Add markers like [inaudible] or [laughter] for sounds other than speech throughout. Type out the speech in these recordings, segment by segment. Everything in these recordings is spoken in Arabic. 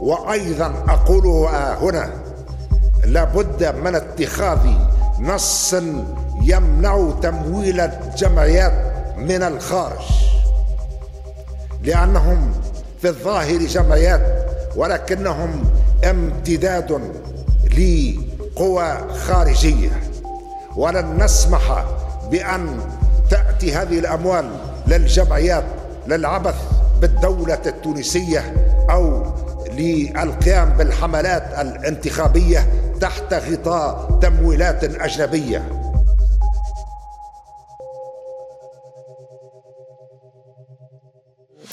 وأيضا أقول هنا لابد من اتخاذ نص يمنع تمويل الجمعيات من الخارج لأنهم في الظاهر جمعيات ولكنهم امتداد لقوى خارجية. ولن نسمح بأن تأتي هذه الأموال للجمعيات للعبث بالدولة التونسية أو للقيام بالحملات الانتخابية تحت غطاء تمويلات أجنبية.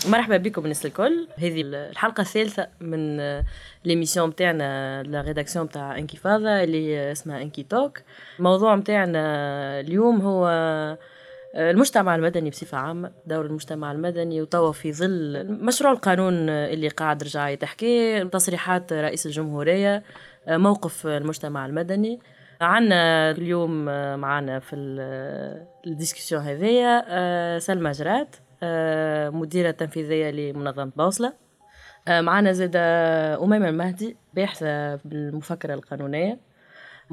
مرحبا بكم الناس الكل. هذه الحلقة الثالثة من l'émission بتاعنا la rédaction بتاع انكفاضة اللي اسمها انكي توك الموضوع بتاعنا اليوم هو المجتمع المدني بصفة عامة دور المجتمع المدني وتوا في ظل مشروع القانون اللي قاعد رجع تحكي تصريحات رئيس الجمهورية موقف المجتمع المدني. عنا اليوم معنا في الديسكسيون هذيا سلمى جرات مديرة تنفيذية لمنظمة بوصلة. معنا زادة أميمة المهدي باحثة بالمفكرة القانونية.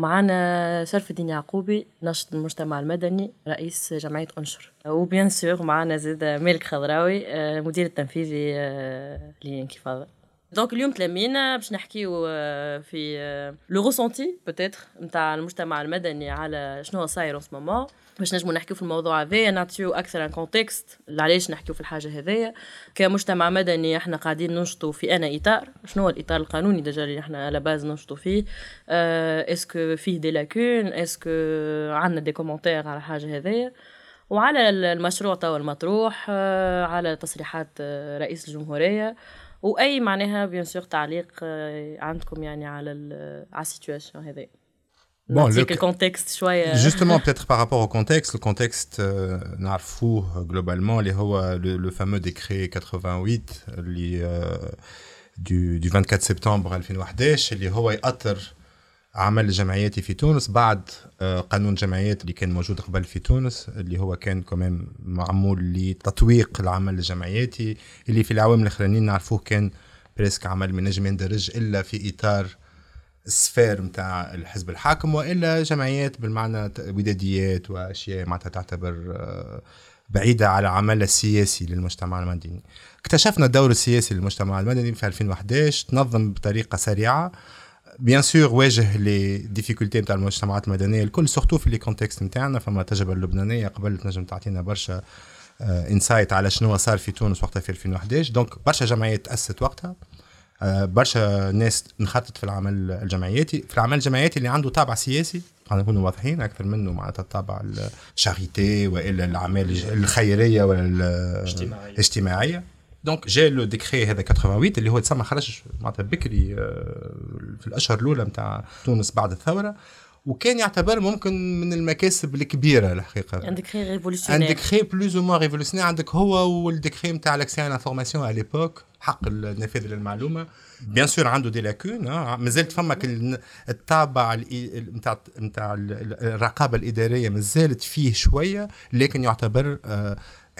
معنا شرف الدين يعقوبي ناشط المجتمع المدني رئيس جمعية أنشر. و bien sûr معنا زاد مالك خضراوي مدير التنفيذي لانكفاضة donc اليوم تلمينا باش نحكيو في le ressenti peut-être نتاع المجتمع المدني على شنو صاير ان مومون باش نجمو نحكيو في الموضوع هذايا نعطيو أكثر un contexte علاش نحكيو في الحاجة هذايا. كمجتمع مدني إحنا قاعدين ننشطوا في أنا إطار. شنو هو الإطار القانوني déjà اللي إحنا على base ننشطوا فيه؟ أه est-ce que فيه des lacunes est-ce que عندنا des commentaires على الحاجة هذايا؟ وعلى المشروع توا المطروح أه على تصريحات رئيس الجمهورية. وأي معناها bien sûr تعليق عندكم يعني على على ال situation هذه Bon, le, le contexte شوية Justement, [laughs] peut-être par rapport au contexte, le contexte, euh, نعرفوه globalement, اللي هو le, le fameux décret 88 اللي uh, du, du 24 سبتمبر 2011 اللي هو يأثر عمل الجمعيات في تونس بعد قانون الجمعيات اللي كان موجود قبل في تونس اللي هو كان كمان معمول لتطويق العمل الجمعياتي اللي في العوام الاخرانيين نعرفوه كان presque عمل من نجم يندرج الا في اطار السفير نتاع الحزب الحاكم وإلا جمعيات بالمعنى وداديات وأشياء معناتها تعتبر بعيدة على العمل السياسي للمجتمع المدني. اكتشفنا الدور السياسي للمجتمع المدني في 2011 تنظم بطريقة سريعة. bien sûr واجه les difficultés نتاع المجتمعات المدنية الكل surtout في les contextes نتاعنا فما التجربه اللبنانية قبل تنجم تعطينا برشا insights على شنو صار في تونس وقتها في 2011 donc برشا جمعيات تأسست وقتها. برشا ناس انخرطت في العمل الجمعياتي. في العمل الجمعياتي اللي عنده طابع سياسي خلينا نكونوا واضحين أكثر منه معناتها الطابع الشاريتي وإلا الأعمال الخيرية ولا الاجتماعية. دونك جا لو ديكري هذا 88 اللي هو تسمى خرج معناتها بكري في الأشهر الأولى نتاع تونس بعد الثورة. وكان يعتبر ممكن من المكاسب الكبيرة الحقيقة. عندك خي ريفولوسيونير عندك خي بلوز أو ريفولوسيونير عندك هو والديكري نتاع لاكسي على انفورماسيون على ليبوك حق النفاذ للمعلومة. بيان سور عنده دي لاكون مازالت فماك الطابع نتاع نتاع الرقابة الإدارية مازالت فيه شوية لكن يعتبر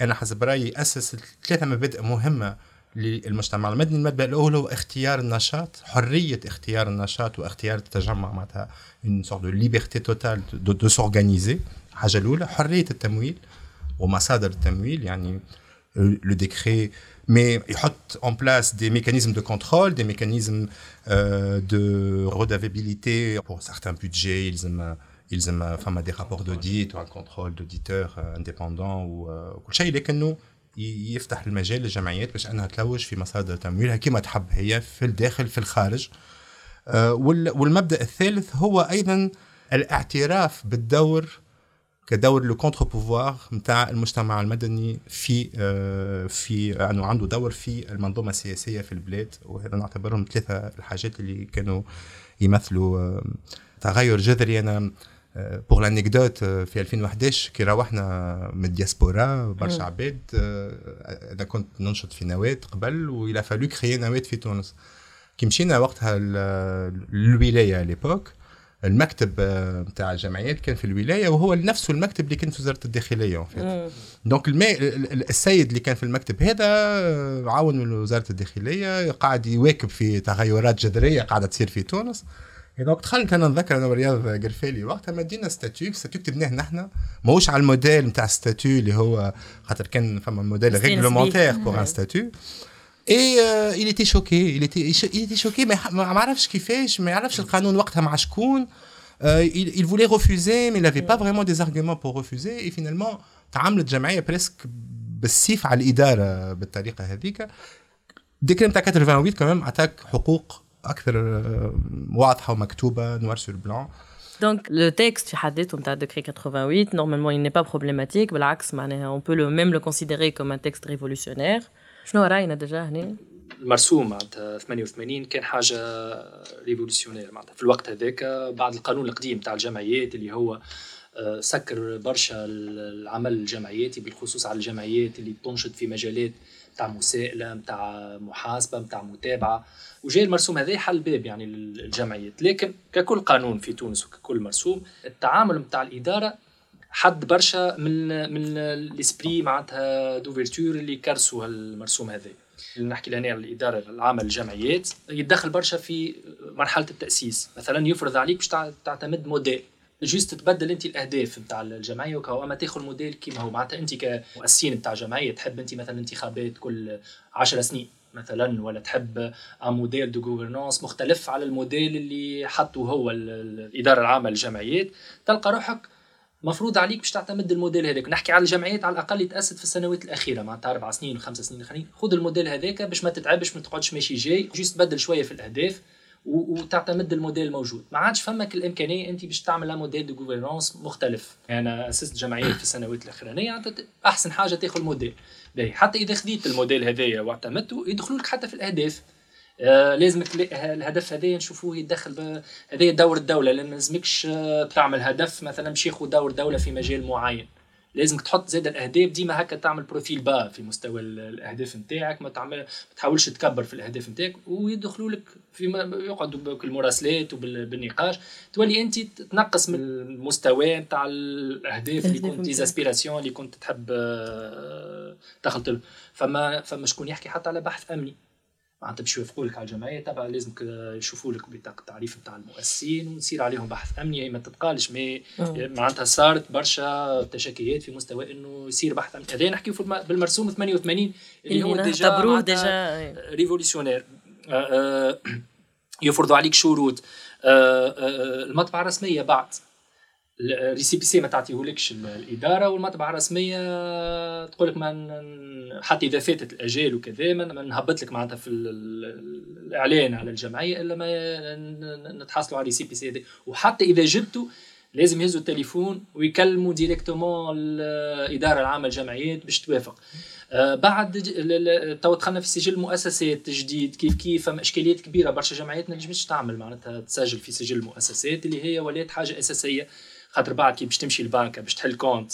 أنا حسب رأيي أسس ثلاثة مبادئ مهمة للمجتمع المدني المبدا الأول هو اختيار النشاط حرية اختيار النشاط واختيار التجمع معناتها. Une sorte de liberté totale de, de s'organiser. حاجة الأولى حرية التمويل. ومصادر التمويل يعني le décret. Mais يحط en place des mécanismes de contrôle des mécanismes euh, de redevabilité pour certains budgets. يلزم يلزم فما des rapports d'audit و un contrôle d'auditeur indépendant وكل شيء لكنه يفتح المجال للجمعيات باش أنها تلوج في مصادر تمويلها كما تحب هي في الداخل في الخارج. والمبدأ الثالث هو أيضا الاعتراف بالدور كدور le contre-pouvoir نتاع المجتمع المدني في في أنه عنده دور في المنظومة السياسية في البلاد. وهذا نعتبرهم ثلاثة الحاجات اللي كانوا يمثلوا تغير جذري. أنا pour l'anecdote في 2011 كي روحنا من الدياسبورا برشا عباد أنا كنت ننشط في نواه قبل وإلا fallait créer نواه في تونس. كي مشينا وقتها للولايه l'époque المكتب نتاع الجمعيات كان في الولاية وهو نفسه المكتب اللي كان في وزارة الداخلية donc السيد اللي كان في المكتب هذا عاون من وزارة الداخلية قاعد يواكب في تغيرات جذرية قاعدة تصير في تونس. donc دخلت أنا نذكر أنا ورياض قرفالي. وقتها مدينا statut. statut كتبناه نحن. ماهوش على الموديل نتاع statut اللي هو خاطر كان فما modèle réglementaire pour un statut et il était choqué. Il était il était choqué ما ما عرفش كيفاش ما يعرفش القانون وقتها مع شكون il, il voulait refuser mais il n'avait pas vraiment des arguments pour refuser. Et finalement تعاملت جمعية presque بالسيف على الإدارة بالطريقة هذيك. décret نتاع 88 كمان عطاك حقوق أكثر واضحة ومكتوبة noir sur blanc Donc le texte في حد ذاته نتاع décret 88 normalement il n'est pas problématique بالعكس معناها on peut le même le considérer comme un texte révolutionnaire. شنو رأينا déjà هنا؟ المرسوم معناتها 88 كان حاجة révolutionnaire معناتها. في الوقت هذاك بعد القانون القديم تاع الجمعيات اللي هو سكر برشا العمل الجمعياتي بالخصوص على الجمعيات اللي تنشط في مجالات تاع مساءله نتاع محاسبة نتاع متابعة. وجاي المرسوم هذا حل باب يعني للجمعيات. لكن ككل قانون في تونس وككل مرسوم التعامل نتاع الإدارة حد برشا من من الإسبري معناتها دوفيرتور اللي كرسوا المرسوم هذا. نحكي لهنا الإدارة العامة للجمعيات يتدخل برشا في مرحلة التأسيس. مثلا يفرض عليك باش تعتمد modèle. juste تبدل انت الاهداف نتاع الجمعية وكو اما تاخذ موديل كيما هو. معناتها انت كمؤسسين نتاع جمعية تحب انت مثلا انتخابات كل 10 سنين مثلا ولا تحب un modèle de gouvernance مختلف على الموديل اللي حطه هو الإدارة العامة للجمعيات. تلقى روحك مفروض عليك باش تعتمد الموديل هذاك. نحكي على الجمعيات على الأقل تاسست في السنوات الأخيرة معناتها أربع سنين وخمس سنين الاخرين خذ الموديل هذاك باش ما تتعبش ما تقعدش ماشي جاي. juste تبدل شوية في الأهداف. وتعتمد الموديل الموجود. ما عادش فمك الإمكانية أنت باش تعمل موديل دو غوفرنانس مختلف. يعني أنا أسست جمعية في السنوات الأخرانية أحسن حاجة تاخذ موديل باهي. حتى إذا خذيت الموديل هذايا واعتمدته يدخلوا لك حتى في الأهداف. آه لازمك الهدف هذا نشوفوه يدخل هذا دور الدولة. لأن لازمكش آه تعمل هدف مثلا باش ياخذ دور دولة في مجال معين. لازمك تحط زاد الأهداف. ديما هكا تعمل بروفيل با في مستوى الأهداف نتاعك. ما تعمل ما تحاولش تكبر في الأهداف نتاعك. ويدخلوا لك في يقعدوا بالمراسلات وبالنقاش تولي أنت تنقص من المستوى نتاع الأهداف اللي كنت des aspirations اللي كنت تحب تاخذ فما فما شكون يحكي حتى على بحث أمني. معناتها باش يوافقوا لك على الجمعية تبع لازم يشوفوا لك بطاقه التعريف نتاع المؤسسين ويصير عليهم بحث أمني. ما تتقالش mais معناتها صارت برشا تشكيات في مستوى إنه يصير بحث أمني. هذا نحكي بالمرسوم 88 اللي هو déjà déjà révolutionnaire. [clears throat] يفرضوا عليك شروط. المطبعة الرسمية بعد ال récépissé ما تعطيهولكش الإدارة والمطبعة الرسمية تقول لك ما حتى إذا فاتت الاجال وكذا ما نهبط لك معناتها في الإعلان على الجمعية إلا ما نتحصلوا على ال récépissé هذا وحتى إذا جبته لازم يهزوا التليفون ويكلموا directement الإدارة العامة للجمعيات باش توافق. آه بعد تو دخلنا في سجل المؤسسات جديد كيف كيف؟ فما إشكاليات كبيرة برشا جمعيات ما تعمل معناتها تسجل في سجل المؤسسات اللي هي ولات حاجة أساسية. خاطر بعد كي باش تمشي البنكه باش تحل compte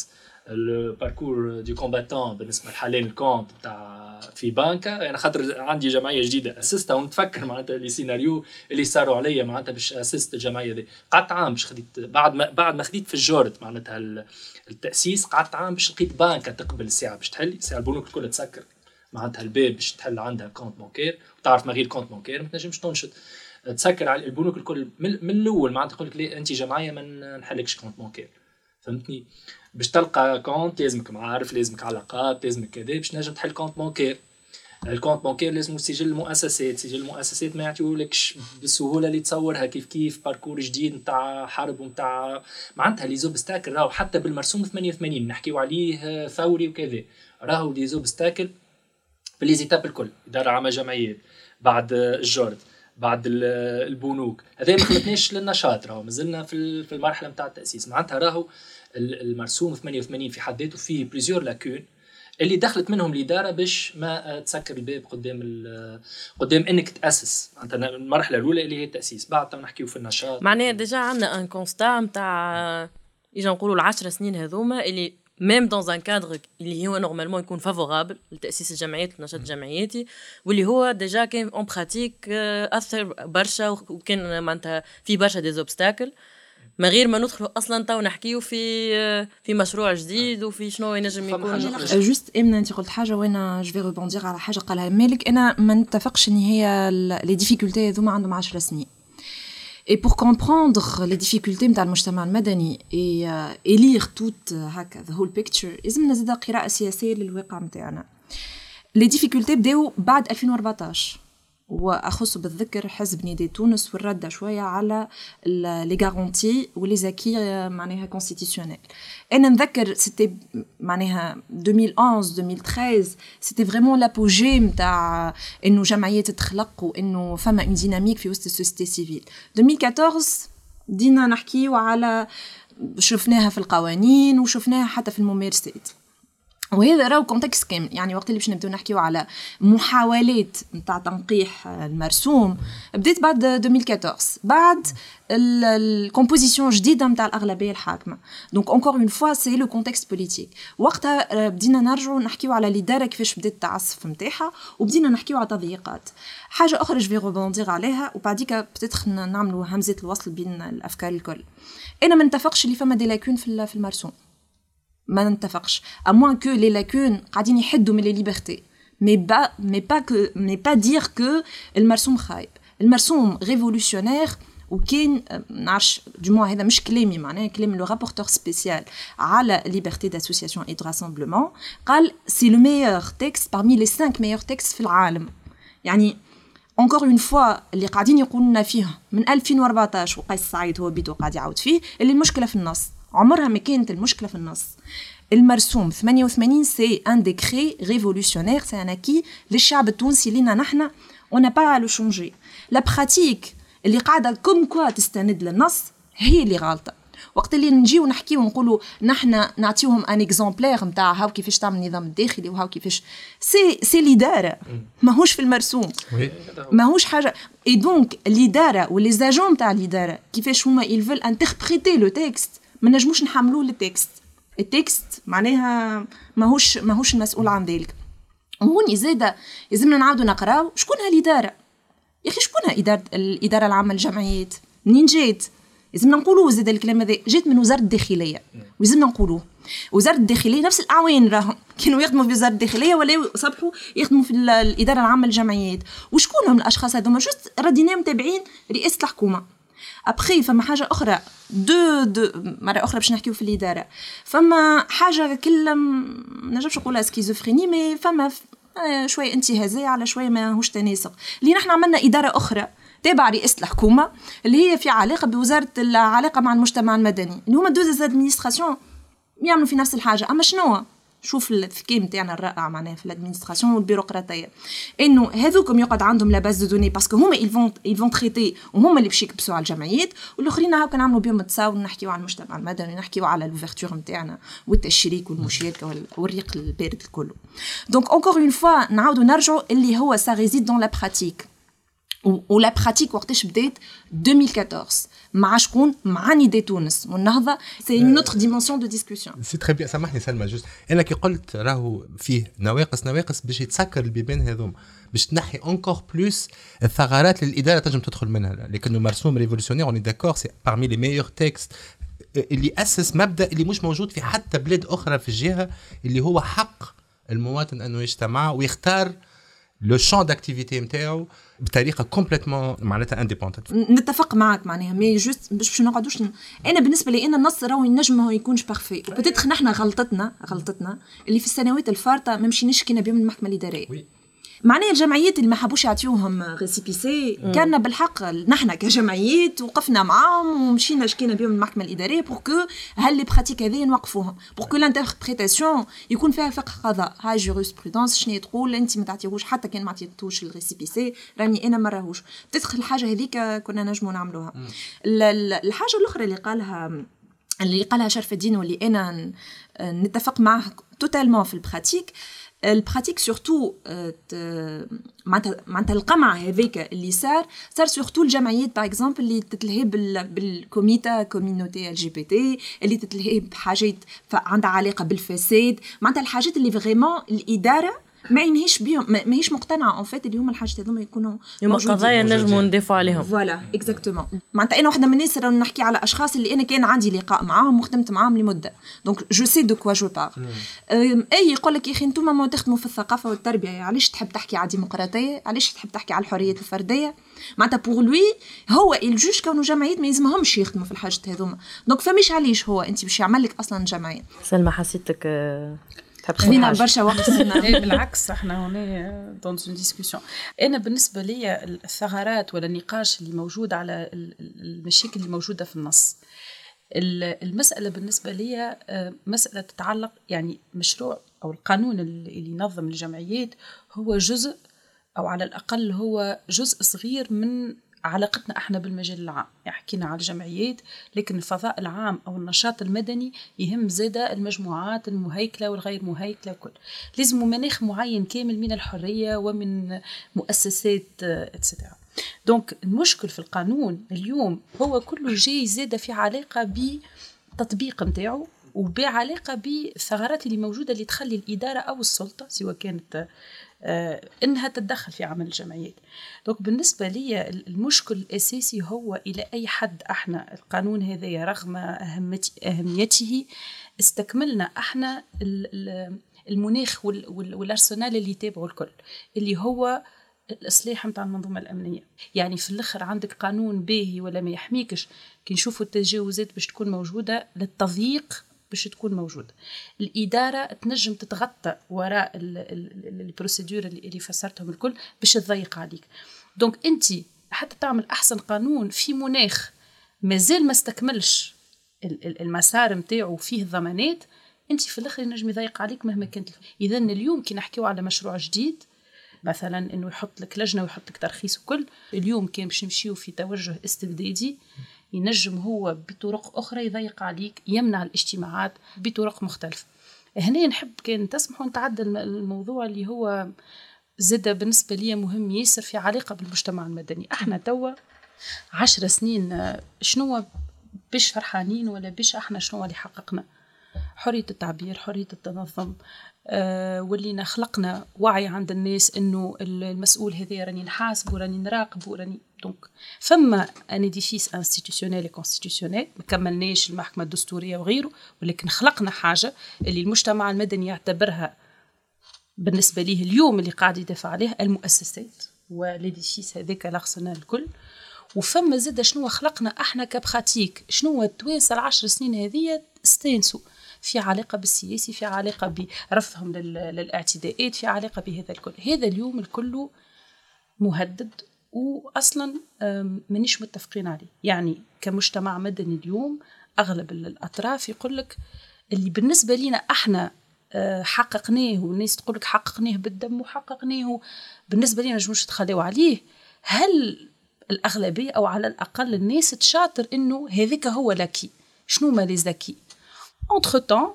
ال parcours du combattant بالنسبة لحالين ال compte تاع في بنكه أنا يعني خاطر عندي جمعية جديدة اسستها ونتفكر معناتها les scénarios اللي صاروا عليا معناتها باش اسست الجمعية دي. قعدت عام باش خديت بعد ما بعد ما خديت في ال JORT معناتها التأسيس قعدت عام باش لقيت بنكه تقبل الساعة باش تحل. ساعة البنوك الكل تسكر معناتها الباب باش تحل عندها compte bancaire وتعرف ما غير compte bancaire ما تنجمش تنشط. تسكر على البنوك الكل. من الأول معناتها تقول لك أنت جمعية ما نحلكش compte bancaire فهمتني؟ باش تلقى compte لازمك معارف لازمك علاقات لازمك كذا باش تنجم تحل compte bancaire ال compte bancaire لازم سجل المؤسسات سجل المؤسسات ما يعطيولكش بالسهولة اللي تصورها كيف كيف parcours جديد نتاع حرب ونتاع معناتها les obstacles راهو. حتى بالمرسوم 88 نحكيو عليه ثوري وكذا. راهو les obstacles بال les étapes الكل. إدارة عامة جمعيات بعد ال JORT. بعد البنوك. هذا ما خلتناش للنشاط راهو مازلنا في في المرحلة نتاع التأسيس. معناتها راهو المرسوم 88 في حد ذاته فيه plusieurs lacunes اللي دخلت منهم الإدارة باش ما تسكر الباب قدام قدام إنك تأسس. معناتها المرحلة الأولى اللي هي التأسيس. بعد نحكيو في النشاط. معناها déjà عندنا un constat نتاع يجي نقولوا العشر سنين هذوما اللي même dans un cadre اللي هو normalement يكون favorable لتاسيس الجمعيات والنشاط الجمعياتي واللي هو déjà كان en pratique اثر برشا وكان معناتها في برشا des obstacles من غير ما ندخل أصلا تو نحكيو في في مشروع جديد وفي شنو ينجم يكون juste امنا انت قلت حاجة وأنا je vais répondre على حاجة قالها مالك أنا ما نتفقش ان هي les difficultés هذوما عندهم 10 سنين Et pour comprendre les difficultés نتاع المجتمع المدني et, uh, et lire toute uh, هكا the whole picture لازمنا زاده قراءة سياسية للواقع نتاعنا. les difficultés بداو بعد 2014 وأخص بالذكر حزب نداء تونس والرد شوية على les garanties و les acquis معناها constitutionnels أنا نذكر c'était معناها 2011 2013 c'était vraiment l'apogée نتاع إنه جمعيات تخلق وإنه فما une dynamique في وسط ال société civile 2014 دينا نحكيو على شفناها في القوانين وشفناها حتى في الممارسات. وهذا راهو contexte كامل يعني وقت اللي باش نبداو نحكيو على محاولات نتاع تنقيح المرسوم بديت بعد 2014 بعد ال composition جديدة نتاع الأغلبية الحاكمة. donc encore une fois c'est le contexte politique وقتها بدينا نرجعوا نحكيو على الاداره كيفاش بدات التعسف نتاعها وبدينا نحكيو على تضييقات. حاجة أخرى je vais répondre عليها وبعديك peut-être نعملوا همزة الوصل بين الأفكار الكل. أنا ما نتفقش اللي فما des lacunes في المرسوم. ما نتفقش à moins que les lacunes قاعدين يحدوا من les libertés mais pas mais pas que mais pas dire que المرسوم خايب. المرسوم révolutionnaire وكاين نعرفش de moi هذا مش كلامي معناها كلام le rapporteur spécial على liberté d'association et de rassemblement قال c'est le meilleur texte parmi les 5 meilleurs textes في العالم. يعني encore une fois اللي قاعدين يقولوا لنا فيه من 2014 وقيس سعيد هو بيتو قاعد يعاود فيه اللي المشكلة في النص. عمرها ما كانت المشكلة في النص. المرسوم 88 c'est un décret révolutionnaire c'est un acquis للشعب التونسي لينا نحنا on va le changer la pratique اللي قاعدة comme quoi تستند للنص هي اللي غالطه وقت اللي نجيو نحكيو ونقولوا نحنا نعطيوهم un exemplaire نتاع هاو كيفاش تعمل النظام الداخلي وهاو كيفاش. سي سي الاداره ماهوش في المرسوم. ماهوش حاجة. et donc الاداره و les agents نتاع الاداره كيفاش هما يلفل interpréter le texte ما نجموش نحملوه لل texte. ال texte معناها ماهوش ماهوش المسؤول عن ذلك. وهوني زاده لازمنا نعاودوا نقراو شكون هالإدارة؟ يا أخي شكون اداره الإدارة العامة للجمعيات؟ منين جات؟ لازمنا نقولوا زاد الكلام هذا. جات من وزارة الداخلية. ولازمنا نقولوه. وزارة الداخلية نفس الأعوان راهم [laughs] كانوا يخدموا في وزارة الداخلية ولا صبحوا يخدموا في الإدارة العامة للجمعيات. وشكون هم الأشخاص هذوما؟ juste ردينا متابعين رئاسة الحكومة. ابخي فما حاجة أخرى دو دو مره أخرى باش نحكيو في الاداره فما حاجة كل ما نجمش نقولها schizophrénie mais فما شوية انتهازيه على شوية ماهوش تناسق اللي نحن عملنا اداره أخرى تابع رئاسه الحكومة اللي هي في علاقه بوزاره العلاقه مع المجتمع المدني اللي هما deux administrations يعملوا في نفس الحاجة اما شنو شوف الذكاء نتاعنا الرائع معناها في ال administration والبيروقراطية. إنه هذوكم يقعد عندهم la base de données parce que هما ils vont ils vont traiter وهما اللي باش يكبسوا على الجمعيات والآخرين هاكا نعملوا بهم تصاور نحكيو على المجتمع المدني نحكيو على l'ouverture نتاعنا والتشريك والمشاركة والريق البارد الكل. donc encore une fois نعاودوا نرجعوا اللي هو ça réside dans la pratique و la pratique وقتاش بدات؟ 2014 مع شكون مع نداء تونس والنهضه c'est une autre dimension de discussion c'est très bien سامحني سلمى juste أنا كي قلت راهو فيه نواقص نواقص باش يتسكر البيبان هذوما. باش تنحي encore plus الثغرات اللي الإدارة تنجم تدخل منها. لكنه مرسوم révolutionnaire on est d'accord c'est parmi les meilleurs textes اللي أسس مبدأ اللي مش موجود في حتى بلاد أخرى في الجهة اللي هو حق المواطن أنه يجتمع ويختار le champ d'activité نتاعو بطريقة complètement معناتها indépendante نتفق معك معناها mais juste باش نقعدوش أنا بالنسبة لي أنا النص راهو ينجم ما يكونش parfait بتدخل نحن غلطتنا غلطتنا اللي في السنوات الفارطة ما مشيناش كنا بهم المحكمة الإدارية. معناها الجمعيات اللي ما حبوش يعطيوهم récépissé كان بالحق نحن كجمعيات وقفنا معاهم ومشينا شكينا بهم المحكمة الإدارية pour que هال les pratiques هذي نوقفوهم. pour que l'interprétation يكون فيها فقه قضاء. هاي jurisprudence شنو تقول؟ انت ما تعطيهوش حتى كان ما عطيتوش ال récépissé راني أنا ما راهوش. تدخل الحاجة هذيك كنا نجموا نعملوها. الحاجة الأخرى اللي قالها اللي قالها شرف الدين واللي أنا نتفق معه totalement في ال pratique ال pratique surtout معناتها معناتها القمع هذاك اللي صار صار surtout الجمعيات par exemple اللي تتلهي بال communauté community LGBT اللي تتلهي بحاجات عندها علاقه بالفساد معناتها الحاجات اللي vraiment الاداره ما ينهيش بيهم ما هيش مقتنعه en fait اللي هما الحاجات هذوما يكونوا هما قضايا نجموا ندافعوا عليهم. voilà exactement معناتها أنا واحدة من الناس راهو نحكي على أشخاص اللي أنا كان عندي لقاء معاهم وخدمت معاهم لمدة. donc je sais de quoi je parle et يقول لك يا أخي أنتم ما تخدموا في الثقافة والتربية علاش تحب تحكي على الديمقراطية؟ علاش تحب تحكي على الحرية الفردية؟ معناتها pour lui هو ال juge كونو جمعيات ما يلزمهمش يخدموا في الحاجات هذوما. donc فماش علاش هو أنت باش يعمل لك أصلا جمعية. سلمى حسيتك آه، خذينا برشا وقت. [laughs] إيه، بالعكس إحنا هنا dans une discussion أنا بالنسبة لي الثغرات ولا النقاش اللي موجود على المشاكل اللي موجودة في النص. المسألة بالنسبة لي آه، مسألة تتعلق يعني مشروع أو القانون اللي ينظم الجمعيات هو جزء أو على الأقل هو جزء صغير من علاقتنا إحنا بالمجال العام. يعني حكينا على الجمعيات لكن الفضاء العام أو النشاط المدني يهم زادة المجموعات المهيكلة والغير مهيكلة وكل. لازم مناخ معين كامل من الحرية ومن مؤسسات اتسترا دونك المشكل في القانون اليوم هو كله جاي زادة في علاقة بتطبيق نتاعو وبعلاقة بالثغرات اللي موجودة اللي تخلي الإدارة أو السلطة سواء كانت آه، إنها تتدخل في عمل الجمعيات. دونك بالنسبة لي المشكل الأساسي هو إلى أي حد إحنا القانون هذا رغم أهميته استكملنا إحنا المناخ والأرسنال اللي يتابعه الكل اللي هو الإصلاح نتاع المنظومة الأمنية. يعني في الأخر عندك قانون باهي ولا ما يحميكش كي نشوفوا التجاوزات باش تكون موجودة للتضييق باش تكون موجوده الإدارة تنجم تتغطى وراء ال procédures اللي فسرتهم الكل باش تضيق عليك. donc انت حتى تعمل أحسن قانون في مناخ مازال ما استكملش المسار نتاعو فيه ضمانات انت في الآخر ينجم يضيق عليك مهما كانت اذا اليوم كي نحكيو على مشروع جديد مثلا إنه يحط لك لجنة ويحط لك ترخيص وكل اليوم كان باش نمشيو في توجه استبدادي. ينجم هو بطرق أخرى يضيق عليك يمنع الاجتماعات بطرق مختلفة. هنا نحب كان تسمحوا نتعدى الموضوع اللي هو زاد بالنسبة لي مهم ياسر في علاقة بالمجتمع المدني. إحنا توا عشر سنين شنو باش فرحانين ولا باش إحنا شنو اللي حققنا؟ حرية التعبير حرية التنظم ولينا خلقنا وعي عند الناس إنه المسؤول هذا راني نحاسب وراني نراقب وراني. دونك فما un édifice institutionnel constitutionnel ما كملناش المحكمة الدستورية وغيره ولكن خلقنا حاجة اللي المجتمع المدني يعتبرها بالنسبة ليه اليوم اللي قاعد يدافع عليه المؤسسات وال édifice هذاك الارسنال الكل. وفما زاد شنو خلقنا إحنا ك pratique شنو التوانسة العشر سنين هذه استانسوا. في علاقة بالسياسي في علاقة برفضهم للاعتداءات في علاقة بهذا الكل. هذا اليوم الكل مهدد واصلا مانيش متفقين عليه. يعني كمجتمع مدني اليوم أغلب الأطراف يقول لك اللي بالنسبة لنا إحنا أه، حققناه والناس تقول لك حققناه بالدم وحققناه بالنسبة لنا مش تخليو عليه. هل الأغلبية أو على الأقل الناس تشاطر إنه هذاك هو l'acquis شنو ما les acquis entre temps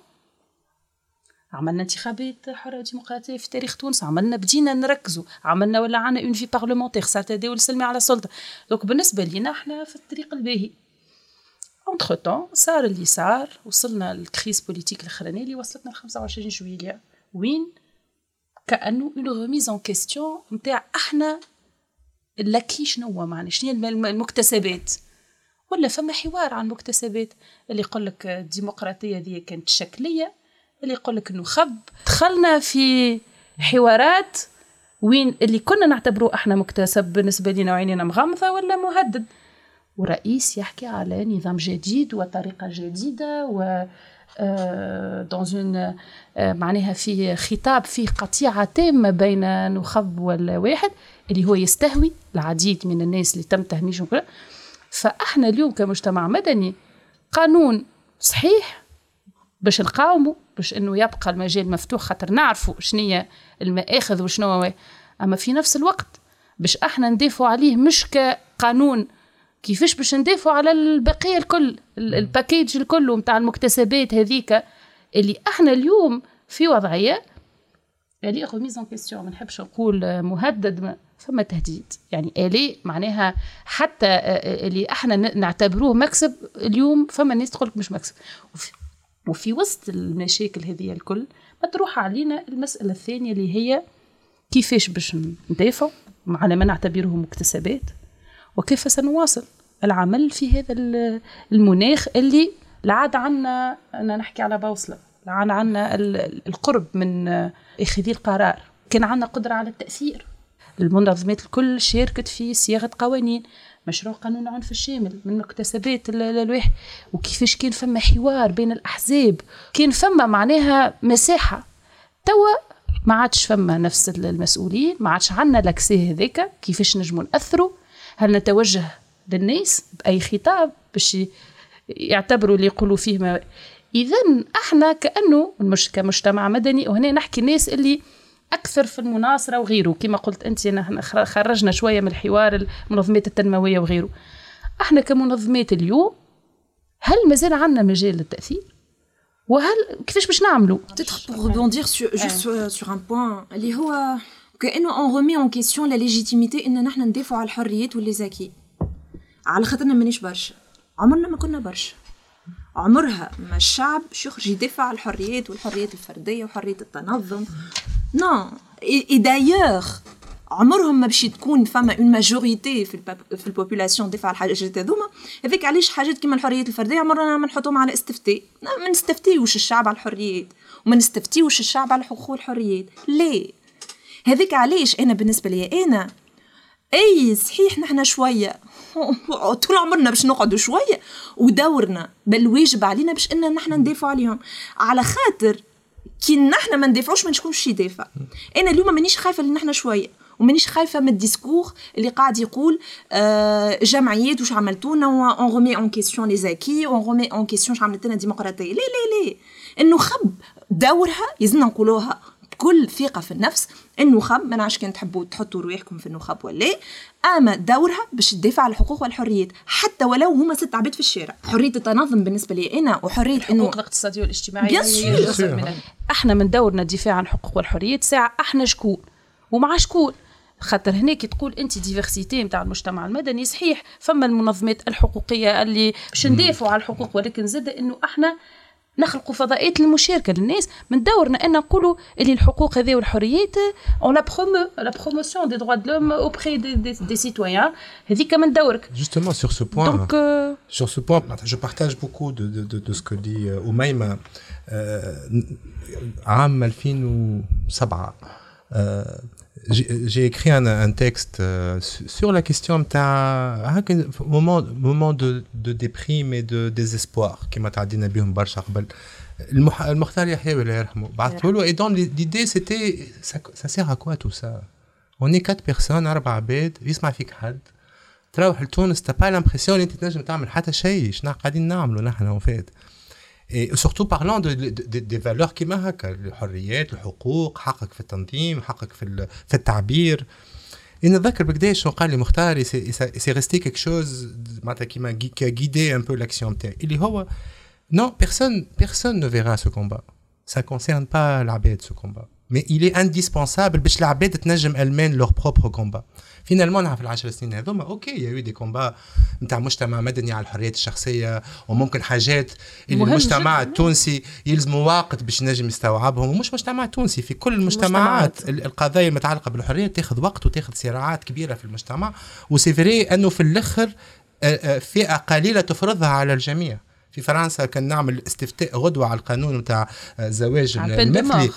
عملنا انتخابات حرة وديمقراطية في تاريخ تونس عملنا بدينا نركزوا عملنا ولا عنا une vie parlementaire ساعة تداول السلمي على السلطة donc بالنسبة لينا إحنا في الطريق الباهي. entre temps صار اللي صار وصلنا لل crise politique الاخرانية اللي وصلتنا ل 25 جويلية. وين؟ كأنه une remise en question نتاع أحنا l'acquis شنو هو معنا شنو المكتسبات. ولا فما حوار عن المكتسبات اللي يقول لك الديمقراطية دي كانت شكلية اللي يقول لك إنه خب دخلنا في حوارات وين اللي كنا نعتبروه إحنا مكتسب بالنسبة لنا وعينينا مغمضه ولا مهدد. ورئيس يحكي على نظام جديد وطريقة جديدة و دون آه، آه، معناها في خطاب فيه قطيعة تامة بين نخب والواحد اللي هو يستهوي العديد من الناس اللي تم تهميشهم. فاحنا اليوم كمجتمع مدني قانون صحيح باش نقاومه باش انه يبقى المجال مفتوح خاطر نعرفوا شنية المآخذ وشنو هو. اما في نفس الوقت باش إحنا ندافعوا عليه مش كقانون كيفاش باش ندافعوا على البقية الكل ال package الكل نتاع المكتسبات هذيك اللي إحنا اليوم في وضعية يعني remise en question ما نحبش نقول مهدد فما تهديد. يعني الي معناها حتى آه، آه، اللي إحنا نعتبروه مكسب اليوم فما ناس تقول مش مكسب. وفي, وفي وسط المشاكل هذه الكل ما تروح علينا المسألة الثانية اللي هي كيفاش باش ندافعوا على ما نعتبره مكتسبات وكيف سنواصل العمل في هذا المناخ اللي العاد عنا أنا نحكي على بوصلة العاد عنا القرب من اخذي القرار. كان عنا قدرة على التأثير. المنظمات الكل شاركت في صياغة قوانين مشروع قانون العنف الشامل من مكتسبات الواحد وكيفاش كان فما حوار بين الأحزاب. كان فما معناها مساحة. توا ما عادش فما نفس المسؤولين ما عادش عندنا لاكسي هذاك كيفاش نجموا نأثروا؟ هل نتوجه للناس بأي خطاب باش يعتبروا اللي يقولوا فيه ما اذا أحنا كأنه مش كمجتمع مدني وهنا نحكي الناس اللي أكثر في المناصرة وغيره. كما قلت أنت خرجنا شوية من الحوار المنظمات التنموية وغيره. أحنا كمنظمات اليوم هل مازال عندنا مجال للتأثير؟ وهل كيفاش باش نعملوا؟ Peut-être pour rebondir sur juste sur un point اللي هو كأنه on remet en question la légitimité إن نحن ندافعوا على الحريات و les acquis على خاطرنا مانيش برشا. عمرنا ما كنا برشا. عمرها ما الشعب باش يخرج يدافع على الحريات والحريات الفردية وحرية التنظم. non et d'ailleurs عمرهم ما باش تكون فما une majorité في في ال population دفع الحاجات هذوما. هذيك علاش حاجات كيما الحريات الفردية عمرنا ما نحطهم على استفتاء. ما نستفتيوش الشعب على الحريات وما نستفتيوش الشعب على الحقوق والحريات ليه؟ هذيك علاش أنا بالنسبة لي أنا أي صحيح نحن شوية [laughs] طول عمرنا باش نقعدوا شوية ودورنا بل واجب علينا باش ان نحن ندافعوا عليهم. على خاطر كي نحن ما ندافعوش ما نشكونش يدافع أنا اليوم مانيش خايفة ان نحن شوية ومانيش خايفة من ال discours اللي قاعد يقول آه جمعيات واش عملتوا لنا on remet en question les acquis on remet en question واش عملت لنا ديمقراطية. لا لا لا. النخب دورها يلزمنا نقولوها. بكل ثقة في النفس النخب ما نعرفش كان تحبوا تحطوا رواحكم في النخب ولا أما دورها باش تدافع على الحقوق والحريات حتى ولو هما ست عباد في الشارع. حرية التنظم بالنسبة لي أنا وحرية الحقوق الاقتصادية والاجتماعية bien إحنا من دورنا الدفاع عن الحقوق والحريات ساعة إحنا شكون؟ ومع شكون؟ خاطر هنا كي تقول أنت diversité نتاع المجتمع المدني صحيح فما المنظمات الحقوقية اللي باش ندافعوا على الحقوق ولكن زاد إنه إحنا نخلقوا فضاءات للمشاركه للناس من دورنا أن نقولوا اللي الحقوق هذه والحريات on la promo la promotion des droits de l'homme auprès des, des, des citoyens هذيك من دورك. Justement sur ce point Donc, euh... sur ce point je partage beaucoup de, de, de, de ce que dit Oumaima عام 2007 j'ai écrit un, un texte euh, sur la question تاع moment moment de, de déprime et de désespoir كما تعدينا بهم برشا قبل المختار يحيى الله يرحمه بعثته له et dans l'idée c'était ça, ça sert à quoi tout ça? On est quatre personnes أربع عباد يسمع فيك حد تروح لتونس t'as pas l'impression انت تنجم تعمل حتى شيء شنو قاعدين نعملوا نحن وفات et de, de, de, des valeurs كيما هكا الحريات الحقوق حقك في التنظيم حقك في في التعبير نتذكر بقداش قال لي مختار c'est resté quelque chose معناتها كيما qui guidait un peu l'action تاعي اللي هو non personne personne ne verra ce combat. Ça concerne pas العباد ce combat. Mais il est indispensable باش العباد تنجم elles-mêmes leur propre combat. finalement نعرف العشر سنين هذوما OK y a des combats نتاع مجتمع مدني على الحريات الشخصيه وممكن حاجات اللي المجتمع التونسي يلزموا وقت باش نجم يستوعبهم ومش مجتمع تونسي في كل المجتمعات القضايا المتعلقه بالحريه تاخذ وقت وتاخذ صراعات كبيره في المجتمع و c'est vrai انه في الآخر فئه قليله تفرضها على الجميع في فرنسا كان نعمل استفتاء غدوه على القانون نتاع زواج المثلي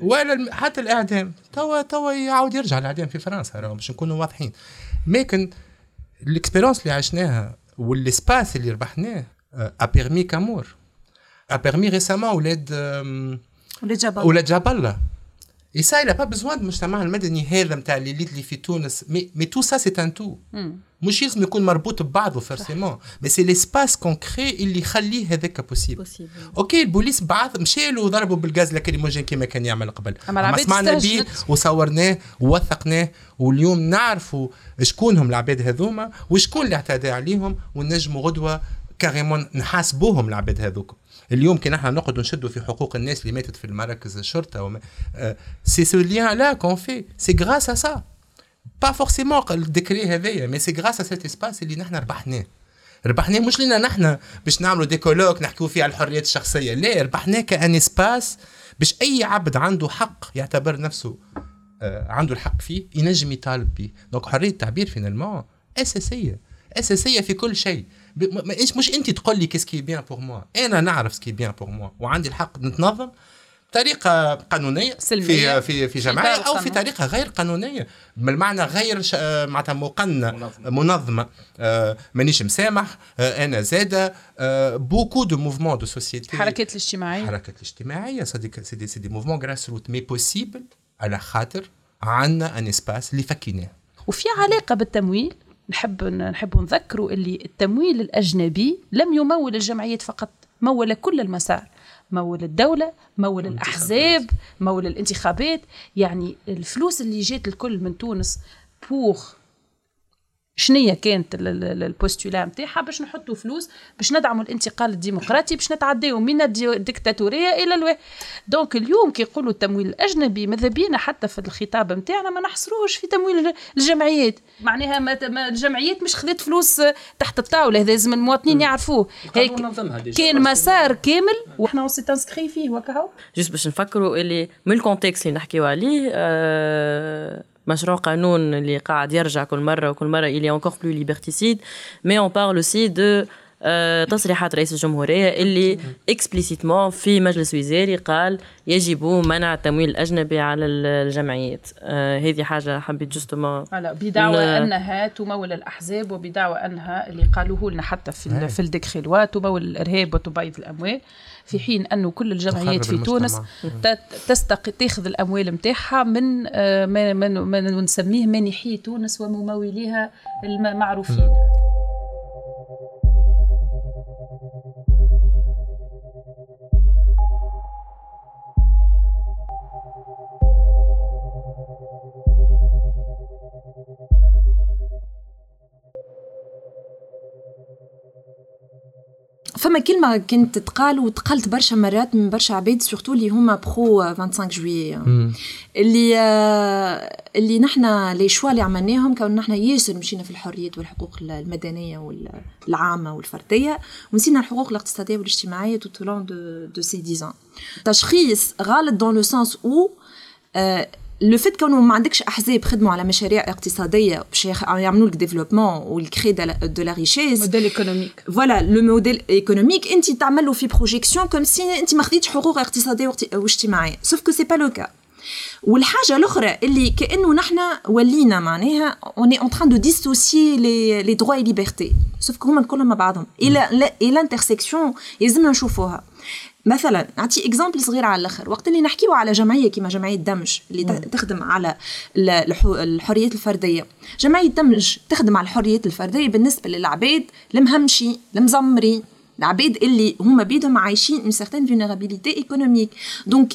ولا حتى الإعدام. توا توا يعاود يرجع الإعدام في فرنسا باش نكونوا واضحين. لكن ال expérience اللي عشناها و l'espace اللي ربحناه a permis quand même a permis récemment ولاد ولاد جبل. ولاد جاب الله Et ça, il n'a pas besoin de المجتمع المدني هذا نتاع l'élite اللي في تونس mais mais tout ça c'est un tout مش لازم يكون مربوط ببعضه forcément mais c'est l'espace concret اللي يخليه هذاك possible OK البوليس بعض مشى له وضربوا بال gaz lacrymogène كما كان يعمل قبل اما سمعنا به وصورناه ووثقناه واليوم نعرفوا شكونهم العباد هذوما وشكون اللي اعتدى عليهم ونجموا غدوه carrément نحاسبوهم العباد هذوك اليوم كي نحن نقعد نشدوا في حقوق الناس اللي ماتت في المراكز الشرطة وما... c'est ce lien-là qu'on fait c'est grâce c'est pas forcément ال décret هذايا mais c'est grâce cet espace اللي نحن ربحناه. ربحناه مش لينا نحن باش نعملوا des colloques نحكيو فيه على الحريات الشخصية. لا ربحناه ك un espace باش أي عبد عنده حق يعتبر نفسه آه، عنده الحق فيه ينجم يطالب به donc حرية التعبير finalement أساسية. أساسية في كل شيء. مش أنت تقول لي qu'est-ce qui est bien pour moi أنا نعرف ce qui est bien pour moi وعندي الحق نتنظم بطريقة قانونية سلمية. في في في جمعيه أو في طريقة غير قانونية. بالمعنى غير ش... معناتها مقننة. منظمة. آه مانيش مسامح. آه أنا زاده آه beaucoup de mouvements de société الحركات الاجتماعية. الحركات الاجتماعية. صديق c'est des c'est des mouvements grassroots mais possible على خاطر عندنا un espace اللي فكيناه وفي علاقة بالتمويل. نحب نحب نذكروا اللي التمويل الأجنبي لم يمول الجمعيات فقط مول كل المسار مول الدولة مول الأحزاب مول الانتخابات. يعني الفلوس اللي جات الكل من تونس pour شنية كانت ال postulat نتاعها باش نحطوا فلوس باش ندعموا الانتقال الديمقراطي باش نتعداو من الديكتاتورية إلى ألو donc اليوم كي يقولوا التمويل الأجنبي ماذا بينا حتى في الخطاب نتاعنا ما نحصروش في تمويل الجمعيات. معناها ما الجمعيات مش خذت فلوس تحت الطاولة هذا لازم المواطنين يعرفوه. هيك كان مسار كامل وحنا c'est inscrit فيه وكهو juste باش نفكروا اللي من ال contexte اللي نحكيو عليه آه مشروع قانون اللي قاعد يرجع كل مره وكل مره il est encore plus liberticide mais on parle aussi de تصريحات رئيس الجمهورية اللي explicitement في مجلس وزاري قال يجب منع التمويل الأجنبي على الجمعيات. هذه حاجة حبيت justement بدعوى. أنها تمول الأحزاب وبدعوى أنها اللي قالوه لنا حتى في في ال décret-loi تمول الإرهاب وتبيض الأموال. في حين انه كل الجمعيات في تونس تستق تاخذ الأموال نتاعها من ما, ما, ما نسميه مانحي تونس ومموليها المعروفين. فما كلمة كانت تقال وتقالت برشا مرات من برشا عباد surtout اللي هما pro 25 juillet اللي آه اللي نحنا les choix اللي عملناهم كون نحنا ياسر مشينا في الحريات والحقوق المدنية والعامه والفردية ونسينا الحقوق الاقتصادية والاجتماعية loin de de c'est un تشخيص غلط dans le sens où le fait كونه ما عندكش احزاب خدموا على مشاريع اقتصاديه باش يعملوا لك développement و elle crée de la richesse modèle économique voilà le modèle économique انت تعمل له في projection comme si انت ما خديتش حقوق اقتصاديه واجتماعيه sauf que c'est pas le cas والحاجة الاخرى اللي كانه نحن ولينا معناها on est en train de dissocier les les droits et libertés sauf هما كلهم مع بعضهم إلى إلى انترسيكسيون لازمنا نشوفوها مثلا نعطي exemple صغير على الآخر. وقت اللي نحكيو على جمعية كيما جمعية دمج اللي مم. تخدم على الحريات الفردية. جمعية دمج تخدم على الحريات الفردية بالنسبة للعباد المهمشي المزمرين العباد اللي هما بيدهم عايشين une certaine vulnérabilité économique donc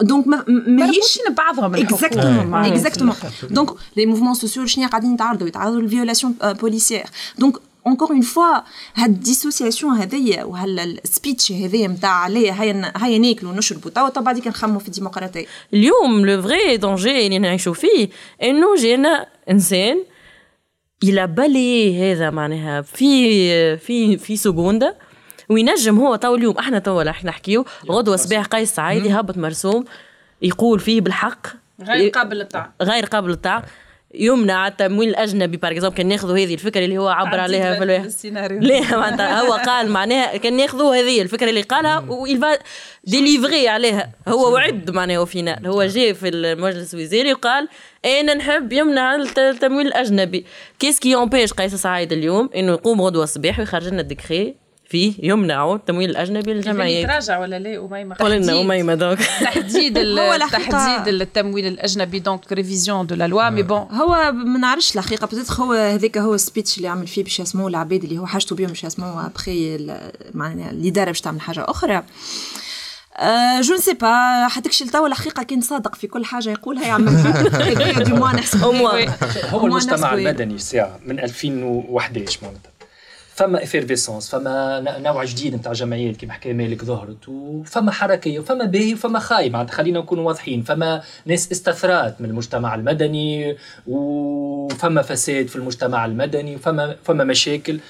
donc ما ماهيش بعضهم exactement exactement donc les mouvements sociaux شنو قاعدين يتعرضوا يتعرضوا لل violation policière donc encore une fois هاد ال dissociation هذيا وهال speech هذايا نتاع عليا هيا هيا ناكلوا ونشربوا توا تو بعد نخموا في الديمقراطية. اليوم le vrai danger اللي نعيشوا فيه إنه جينا إنسان إلى بالي هذا معناها في في في سكوندا وينجم هو تو اليوم إحنا تو رح نحكيو غدوة صباح قيس سعيدي هبط مرسوم يقول فيه بالحق غير قابل للطاعة. غير قابل للطاعة. يمنع التمويل الأجنبي. par exemple كان ناخذوا هذه الفكرة اللي هو عبر عليها في السيناريو. [laughs] ليه معناتها؟ هو قال معناها كان ناخذوا هذه الفكرة اللي قالها و il va délivrer عليها. هو وعد معناها final هو جاء في المجلس الوزاري وقال أنا نحب يمنع التمويل الأجنبي. qu'est-ce qui empêche قيس سعيد اليوم إنه يقوم غدوة الصباح ويخرج لنا ال décret فيه يمنعوا التمويل الأجنبي للجمعيات. يتراجع ولا لا؟ أميمة قول لنا أميمة donc تحديد [laughs] تحديد التمويل الأجنبي donc révision de la loi mais bon هو ما نعرفش الحقيقة peut-être هو هذاك هو ال speech اللي عمل فيه باش يسموه العباد اللي هو حاجته بهم باش يسموه ابخي معناها الإدارة باش تعمل حاجة أخرى. je ne sais pas حتكشي لتوا الحقيقة كان صادق في كل حاجة يقولها يعمل دي موا نحسب. [laughs] هو المجتمع المدني ساعه من 2011 معناتها؟ فما افيرفيسونس فما نوع جديد نتاع جمعيات كما حكى مالك ظهرت وفما حركيه وفما باهي وفما خايب معناتها خلينا نكونوا واضحين فما ناس استثرات من المجتمع المدني وفما فساد في المجتمع المدني وفما فما مشاكل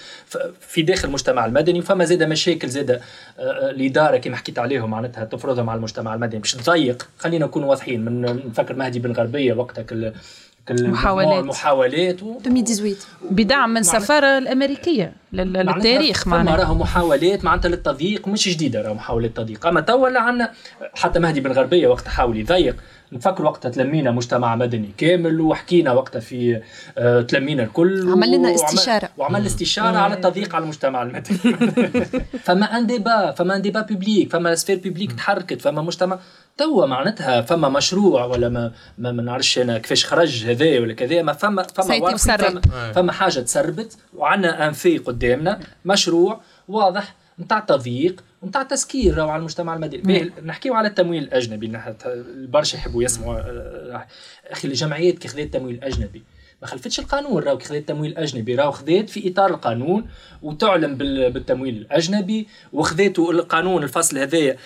في داخل المجتمع المدني وفما زادة مشاكل زادة آه، آه، الاداره كما حكيت عليهم معناتها تفرضهم على المجتمع المدني. باش تضيق خلينا نكون واضحين من نفكر مهدي بن غربية وقتها محاولات. محاولات و... 2018 بدعم من السفاره الأمريكية للتاريخ معناتها راهو محاولات معناتها للتضييق مش جديدة راهو محاولات تضييق. أما توا عندنا حتى مهدي بن غربية وقت حاول يضيق. نفكر وقتها تلمينا مجتمع مدني كامل وحكينا وقتها في آه تلمينا الكل عمل لنا استشارة. وعمل استشارة على التضييق على المجتمع المدني. [laughs] فما un débat فما un débat public فما sphère publique تحركت فما مجتمع توا معناتها فما مشروع ولا ما ما, ما نعرفش أنا كيفاش خرج هذا ولا كذا ما فما فما فما, فما حاجة تسربت وعندنا ان في قدامنا مشروع واضح نتاع تضييق ونتاع تسكير على المجتمع المدني. نحكيو على التمويل الأجنبي برشا يحبوا يسمعوا آه، أخي الجمعيات كي خذات التمويل الأجنبي. ما خلفتش القانون راهو خذات تمويل اجنبي راهو خذات في إطار القانون وتعلم بالتمويل الأجنبي وخذيتوا القانون الفصل هذايا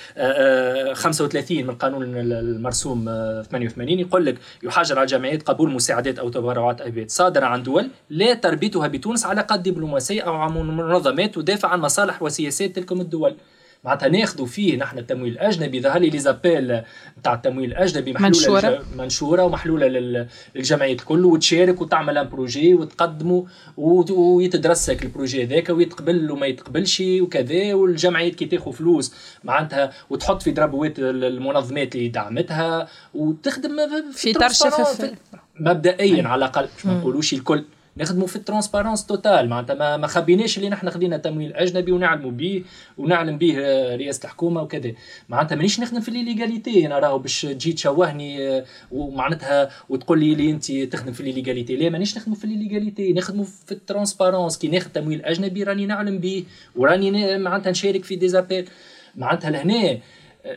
35 آه، آه، من القانون المرسوم 88 يقول لك يحاجر على الجمعيات قبول مساعدات أو تبرعات أبيات. صادره عن دول لا تربيتها بتونس على قد دبلوماسية أو عن منظمات تدافع عن مصالح وسياسات تلك الدول. معناتها ناخذوا فيه نحن التمويل الأجنبي. ظهر لي ليزابيل نتاع التمويل الأجنبي محلولة منشورة. منشورة ومحلولة للجمعيات الكل وتشارك وتعمل ان بروجي وتقدمه ويتدرسك ال projet هذاك ويتقبل وما يتقبلش وكذا والجمعيات كي تاخذ فلوس معناتها وتحط في دربوات المنظمات اللي دعمتها وتخدم في اطار شفاف مبدئيا على الأقل مش ما نقولوش الكل. نخدموا في ال transparence totale معناتها ما, ما خبيناش اللي نحن خدينا تمويل أجنبي ونعلموا به ونعلم به آه، رئاسة الحكومة وكذا. معناتها مانيش نخدم في ال illégalité أنا راهو باش تجي تشوهني آه، ومعناتها وتقول لي اللي أنت تخدم في ال illégalité لا مانيش نخدم في ال illégalité نخدموا في ال transparence. كي ناخذ تمويل أجنبي راني نعلم به وراني معناتها نشارك في des appels معناتها لهنا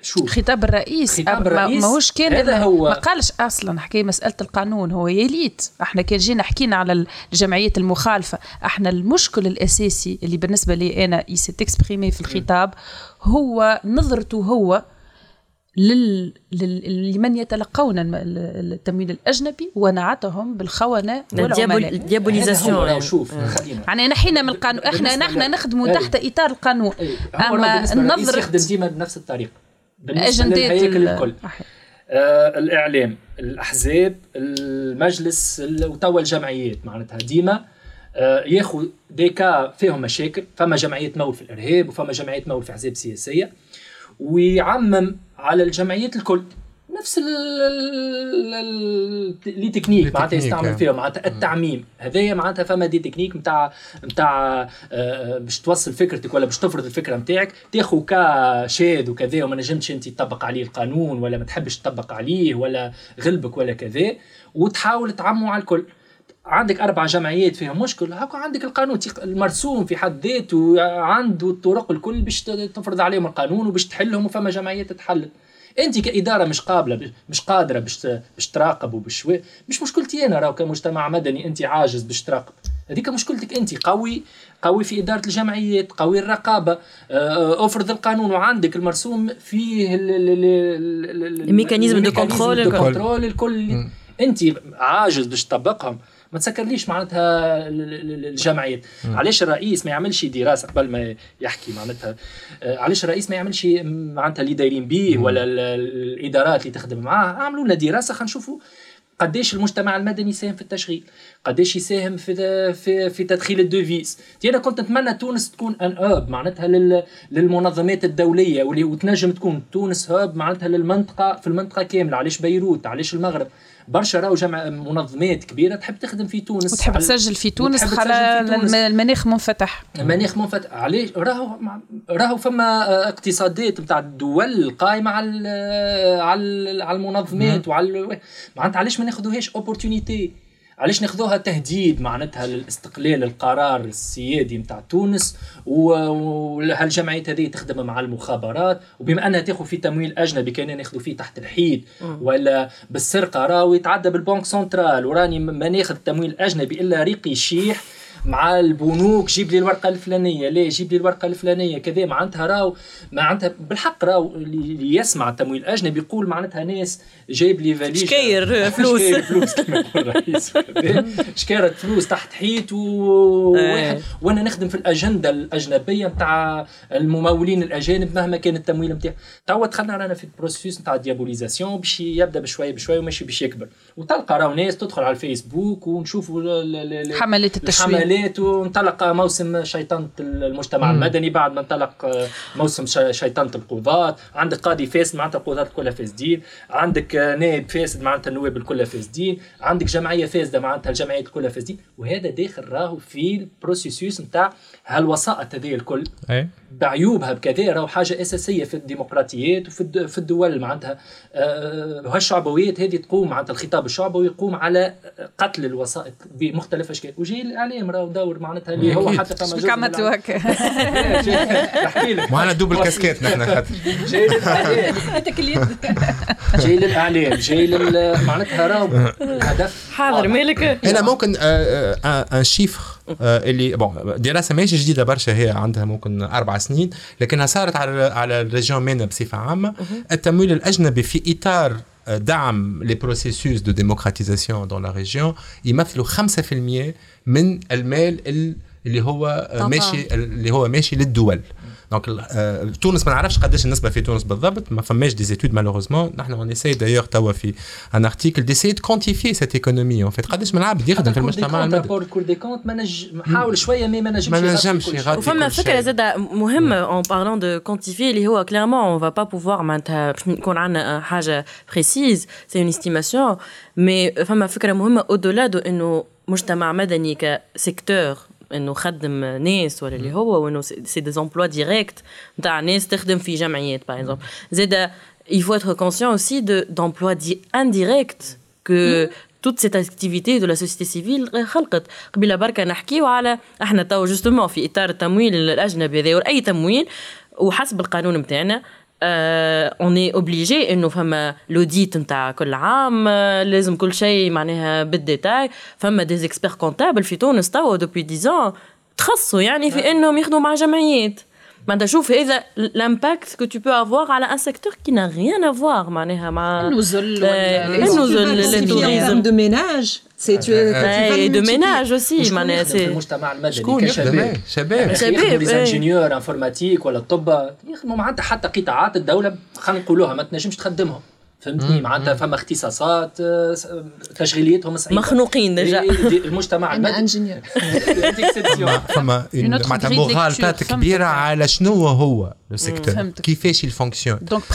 شوف خطاب الرئيس. خطاب الرئيس؟ ماهوش كان هذا هو. ما قالش أصلا حكي مسألة القانون هو يليت. إحنا كان جينا حكينا على الجمعيات المخالفة. إحنا المشكل الأساسي اللي بالنسبة لي أنا s'est exprimé في الخطاب هو نظرته هو لل... لل... لمن يتلقون التمويل الأجنبي ونعتهم بالخونة والعملاء. الديابوليزاسيون. شوف يعني نحينا من القانون إحنا نحن نخدموا تحت إطار القانون. أما النظر يخدم ديما بنفس الطريقة. بالنسبة للهيكل الكل. آه الإعلام الأحزاب المجلس وتوا الجمعيات. معناتها ديما آه ياخذ ديكا فيهم مشاكل. فما جمعيه تمول في الإرهاب وفما جمعيه تمول في أحزاب سياسية. ويعمم على الجمعيات الكل. نفس les techniques معناتها يستعمل فيها معناتها التعميم. هذايا معناتها فما des techniques نتاع نتاع آه، آه، باش توصل فكرتك ولا باش تفرض الفكرة نتاعك تاخذ cas شاذ وكذا وما نجمش أنت تطبق عليه القانون ولا ما تحبش تطبق عليه ولا غلبك ولا كذا وتحاول تعموا على الكل. عندك أربع جمعيات فيهم مشكل هاكا عندك القانون المرسوم في حد ذاته عنده الطرق الكل باش تفرض عليهم القانون وباش تحلهم وفما جمعيات تتحل أنت كإدارة مش قابلة مش قادرة باش باش تراقب وباش مش مشكلتي أنا راهو كمجتمع مدني أنت عاجز باش تراقب. هذيك مشكلتك أنت قوي قوي في إدارة الجمعيات قوي الرقابة آه، أفرض القانون وعندك المرسوم فيه ال mécanismes de contrôle الكل. أنت عاجز باش تطبقهم. ما تسكرليش معناتها الجمعيات. علاش الرئيس ما يعملش دراسة قبل ما يحكي معناتها؟ آه، علاش الرئيس ما يعملش معناتها اللي دايرين به ولا الإدارات اللي تخدم معاه؟ اعملوا لنا دراسة خلينا نشوفوا. قديش المجتمع المدني يساهم في التشغيل؟ قديش يساهم في في في تدخيل ال devises؟ أنا كنت نتمنى تونس تكون un hub معناتها للمنظمات الدولية واللي وتنجم تكون. تونس hub معناتها للمنطقه في المنطقة كاملة. علاش بيروت؟ علاش المغرب؟ برشا راهو جمع منظمات كبيرة تحب تخدم في تونس. وتحب تسجل في تونس على المناخ منفتح. المناخ منفتح. علاش راهو راهو فما اقتصادات نتاع الدول قايمة على على على المنظمات وعلى معناتها علاش ما ناخذوهاش opportunité علاش ناخذوها تهديد معناتها للاستقلال القرار السيادي نتاع تونس وهالجمعيات هذه تخدم مع المخابرات وبما أنها تاخذ في تمويل أجنبي كان ناخذوا فيه تحت الحيط ولا بالسرقة راهو يتعدى بال banque centrale وراني ما ناخذ تمويل أجنبي إلا ريقي شيح مع البنوك جيب لي الورقة الفلانية. ليه؟ جيب لي الورقة الفلانية. كذا معناتها راهو معناتها بالحق راهو اللي يسمع التمويل. الاجنبي يقول معناتها ناس جايب لي فاليج شكاير فلوس. [laughs] شكاير فلوس. كما يقول الرئيس شكاير فلوس تحت حيط وواحد إيه. وأنا نخدم في الأجندة الأجنبية نتاع الممولين الأجانب مهما كان التمويل نتاعو توا دخلنا رانا في ال processus نتاع ال diabolisation باش يبدأ بشوية بشوية وماشي باش يكبر. وتلقى راهو ناس تدخل على الفيسبوك ونشوفوا حملات التشويه. الحملات وانطلق موسم شيطنة المجتمع. المدني بعد ما انطلق موسم شيطنة القضاة. عندك قاضي فاسد معناتها القضاة كلها فاسدين. عندك نائب فاسد معناتها النواب الكل فاسدين. عندك جمعية فاسدة معناتها الجمعيات الكل فاسدين. وهذا داخل راهو في ال processus نتاع هالوسائط هذه الكل. اي بعيوبها بكذا راهو حاجة اساسيه في الديمقراطيات وفي في الدول معناتها آه، هالشعبويات هذه تقوم معناتها الخطاب الشعبوي يقوم على قتل الوسائط بمختلف اشكال وجاي الاعلام راهو دور معناتها اللي هو. حتى فما جزء عملت من له الع- هكا نحكي لك معنا double casquette نحن خاطر جاي للاعلام جاي للاعلام جاي معناتها راهو هدف حاضر. مالك هنا ممكن un chiffre اللي bon دراسة ماشي جديدة برشا هي عندها ممكن أربع سنين لكنها صارت على على la région MENA بصفة عامة. التمويل الأجنبي في إطار آه، دعم les processus de démocratisation dans la région يمثلوا 5% من المال ال- اللي هو آه،. ماشي اللي هو ماشي للدول. donc ال- تونس ما نعرفش قداش النسبة في تونس بالضبط ما فماش des études malheureusement نحن on essaye d'ailleurs توا في un article d'essayer de quantifier cette économie en fait قداش من العبد يخدم في المجتمع المدني rapport Cour des comptes ما نج... حاول شوية mais ما نجمش ما يغطي نجمش كل شيء. يغطي وفما كل شيء. فكره زاد مهمه en parlant de quantifier اللي هو clairement on va pas pouvoir معناتها باش يكون عندنا حاجة précise c'est une estimation mais فما فكره مهمه au-delà de انه مجتمع مدني ك secteur إنه خدم ناس ولا اللي هو وإنه c'est des emplois directs نتاع ناس تخدم في جمعيات par exemple زاد il faut être conscient aussi de d'emplois dits indirects que toute cette activité de la société civile خلقت. قبيلة بركة نحكيو على إحنا تو justement في إطار التمويل الأجنبي هذا أي تمويل وحسب القانون نتاعنا on est obligé انه فما l'audit نتاع كل عام آه، لازم كل شيء معناها بال détail فما des experts comptables في تونس توا depuis 10 تخصصوا يعني في انهم يخدموا مع جمعيات معناتها شوف هذا l'impact que tu peux avoir على un secteur qui n'a rien à voir معناها مع النزل آه، ولا- النزل ال tourisme de ménage. C'est tu et de ménage aussi شكون معناها سي المجتمع المدني شكون شباب شباب، يخدموا لي إيه. ingénieurs informatique ولا الطب يخدموا معناتها حتى قطاعات الدولة خلينا نقولوها ما تنجمش تخدمهم فهمتني؟ معناتها فما اختصاصات آه، تشغيليتهم صعيبه مخنوقين déjà إيه، دي- المجتمع المدني. ingénieurs. [laughs] فما معناتها. كبيرة. على شنو هو le secteur. كيفاش présenter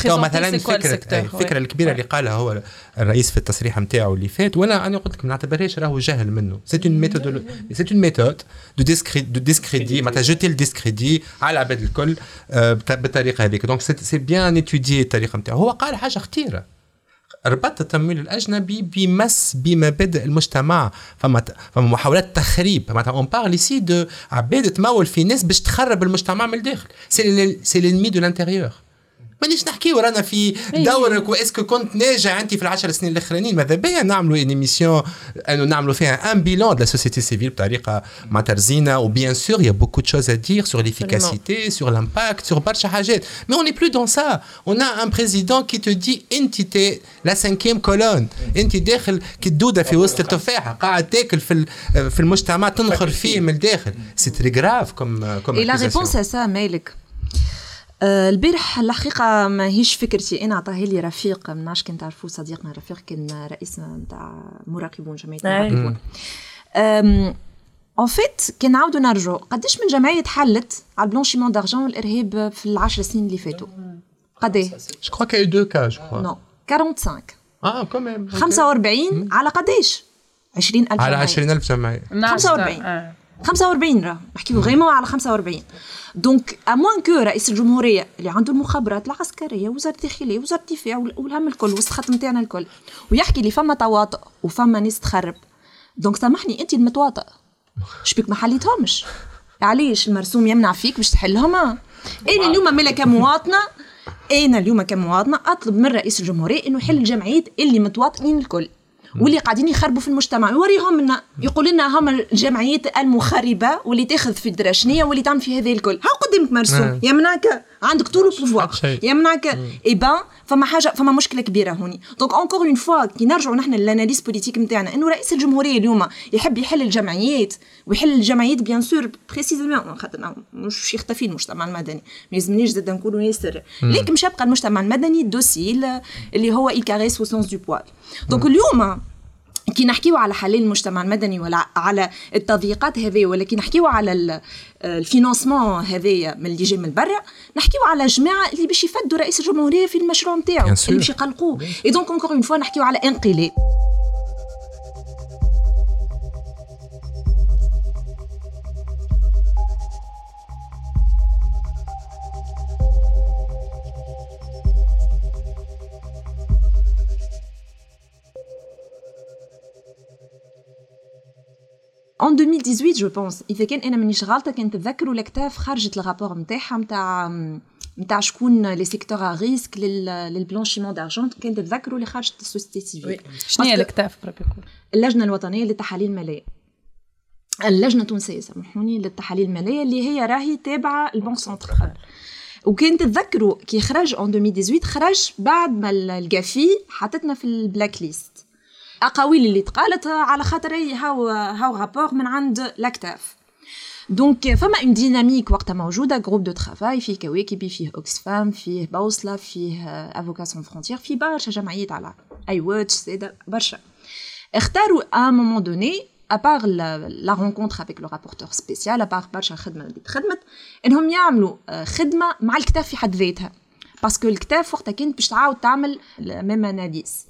c'est quoi le الفكرة الفكرة. الكبيرة اللي قالها هو الرئيس في التصريح نتاعو اللي فات وأنا أنا قلت لك ما نعتبرهاش راهو جهل منه. c'est une méthode c'est une méthode de discrédit de discrédit معناتها jeter le discrédit على العباد الكل آه، بالطريقة هذيك. donc c'est bien étudié الطريقة نتاعو هو قال حاجة خطيرة. ربط التمويل الأجنبي بمس بمبادئ المجتمع. فما فما محاولات تخريب. معناتها on parle ici de عباد تمول في ناس باش تخرب المجتمع من الداخل. c'est l'ennemi de l'intérieur مانيش نحكي ورانا في دورك و est-ce que كنت ناجح انت في العشر سنين الأخرانيين؟ ماذا بيا؟ نعملوا une émission أنه نعملوا فيها un bilan de la société civile بطريقة معناتها رزينه و bien sûr il y a beaucoup de choses à dire sur l'efficacité sur l'impact sur برشا حاجات. Mais on n'est plus dans ça. On a un président qui te dit انت t'es la cinquième colonne. انت داخل كدوده في وسط التفاحة. قاعد تاكل في ال- في المجتمع تنخر فيه من الداخل. c'est très grave comme comme Et la réponse à ça, مالك آه، البارح الحقيقة ماهيش فكرتي أنا عطاها لي رفيق ما نعرفش كان تعرفوه صديقنا رفيق كان رئيس نتاع مراقبون جمعية أي. مراقبون en fait كان نعاودوا نرجعوا قداش من جمعية حلت على ال blanchiment d'argent والإرهاب في العشر سنين اللي فاتوا قد؟ Je crois qu'il y a eu deux cas, je crois. non 45 Ah, quand même. ok. 45 على قداش؟ 20000 على جمعية. 20000 جمعية. نعم. 45. آه. 45 راه. نحكيو vraiment على 45 donc à moins que رئيس الجمهورية اللي عنده المخابرات العسكرية وزارة الداخلية وزارة الدفاع وال- والهم الكل والخط نتاعنا الكل ويحكي لي فما تواطؤ وفما ناس تخرب. donc سامحني انت المتواطئ شبيك ما حليتهمش علاش؟ المرسوم يمنع فيك باش تحلهم أنا اليوم مالا كمواطنة. أنا اليوم كمواطنة أطلب من رئيس الجمهورية إنه يحل الجمعيات اللي متواطئين الكل. واللي قاعدين يخربوا في المجتمع. يوريهم لنا يقول لنا هم الجمعيات المخربة واللي تاخذ في الدراشنية واللي تعمل في هذا الكل. ها قدامك مرسوم. يمنعك عندك tous les pouvoirs يمنعك eh ben فما حاجة فما مشكلة كبيرة هوني. donc encore une fois كي نرجعوا نحن لل analyse politique نتاعنا إنه رئيس الجمهورية اليوم يحب يحل الجمعيات ويحل الجمعيات bien sûr précisément خاطر مش باش يختفي المجتمع المدني. ما يلزمنيش زاد نكونوا ياسر لكن مش يبقى المجتمع المدني الدوسي اللي هو يكاريس au sens du poil donc اليوم كي نحكيو على حلان المجتمع المدني ولا على التضييقات هذه ولا كي نحكيو على ال financement هذايا من اللي جاي من برا نحكيو على جماعة اللي باش يفدوا رئيس الجمهورية في المشروع نتاعو اللي باش يقلقوه. et donc encore une fois نحكيو على انقلاب. en 2018 je pense إذا كان أنا مانيش غلطة كان تتذكروا ال CTAF خرجت ال rapport نتاعها نتاع نتاع شكون les secteurs à risque لل blanchiment d'argent كان تتذكروا اللي خرجت ال société civile شنو هي ال CTAF اللجنة الوطنية للتحاليل المالية. اللجنة التونسية سامحوني للتحاليل المالية اللي هي راهي تابعة ال banque centrale وكان تتذكروا كي خرج en 2018 خرج بعد ما ال GAFI حطتنا في ال blacklist الاقاويل اللي تقالت على خاطر هاو هاو rapport من عند ال CTAF. donc فما une dynamique وقتها موجودة groupe de travail فيه كواكبي فيه أوكسفام فيه بوصلة فيه Avocats Sans Frontières فيه برشا جمعيات على I Watch زاده برشا. اختاروا à un moment donné à part la rencontre avec le rapporteur spécial à part برشا خدمة اللي تخدمت إنهم يعملوا خدمة مع ال CTAF في حد ذاتها. parce que ال CTAF وقتها كانت باش تعاود تعمل même analyse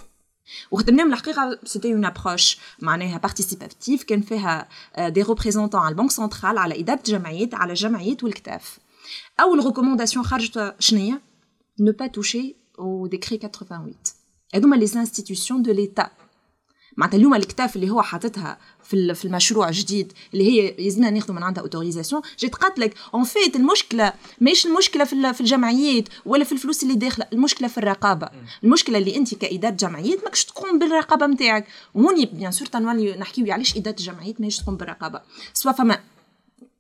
وخدمناهم الحقيقة c'était une approche معناها participative كان فيها des représentants على ال banque centrale على اداره جمعيات على جمعيات وال CTAF. أول recommandation خرجت شنية ne pas toucher au décret 88 هذوما les institutions de l'État معناتها اليوم ال CTAF اللي هو حاططها في في المشروع الجديد اللي هي يلزمنا ناخذ من عندها autorisation جيت قالت لك en fait المشكلة ماهيش المشكلة في في الجمعيات ولا في الفلوس اللي داخلة المشكلة في الرقابة. المشكلة اللي أنت كإدارة جمعيات ماكش تقوم بالرقابة نتاعك وهوني بيان سور تنولي نحكيو علاش إدارة الجمعيات ماهيش تقوم بالرقابة. سوا فما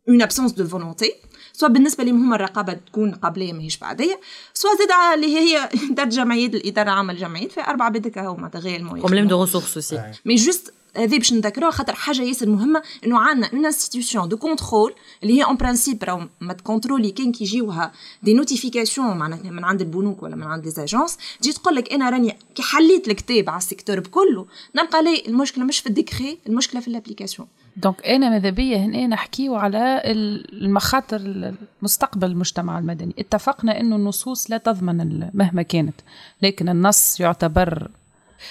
اون ابسونس دو فولونتي سواء بالنسبة لهم هما الرقابة تكون قبليه ماهيش بعدية. سواء زاد اللي هي [laughs] اداره جمعيات الإدارة العامة للجمعيات في أربعة بدك هو معناتها غير المهم بروبليم دو ريسورس اوسي مي جوست هذه باش نذكروها خاطر حاجة ياسر مهمة إنه عندنا اون انستيتيوشن دو كونترول اللي هي اون برانسيب راهو ما تكونترولي كان كي يجيوها des notifications معناتها من عند البنوك ولا من عند les agences تجي تقول لك أنا راني كي حليت الكتاب على ال secteur بكله نلقى اللي المشكلة مش في ال décret المشكلة في ال application donc أنا ماذا بيا هنا نحكيو على المخاطر مستقبل المجتمع المدني. اتفقنا إنه النصوص لا تضمن مهما كانت لكن النص يعتبر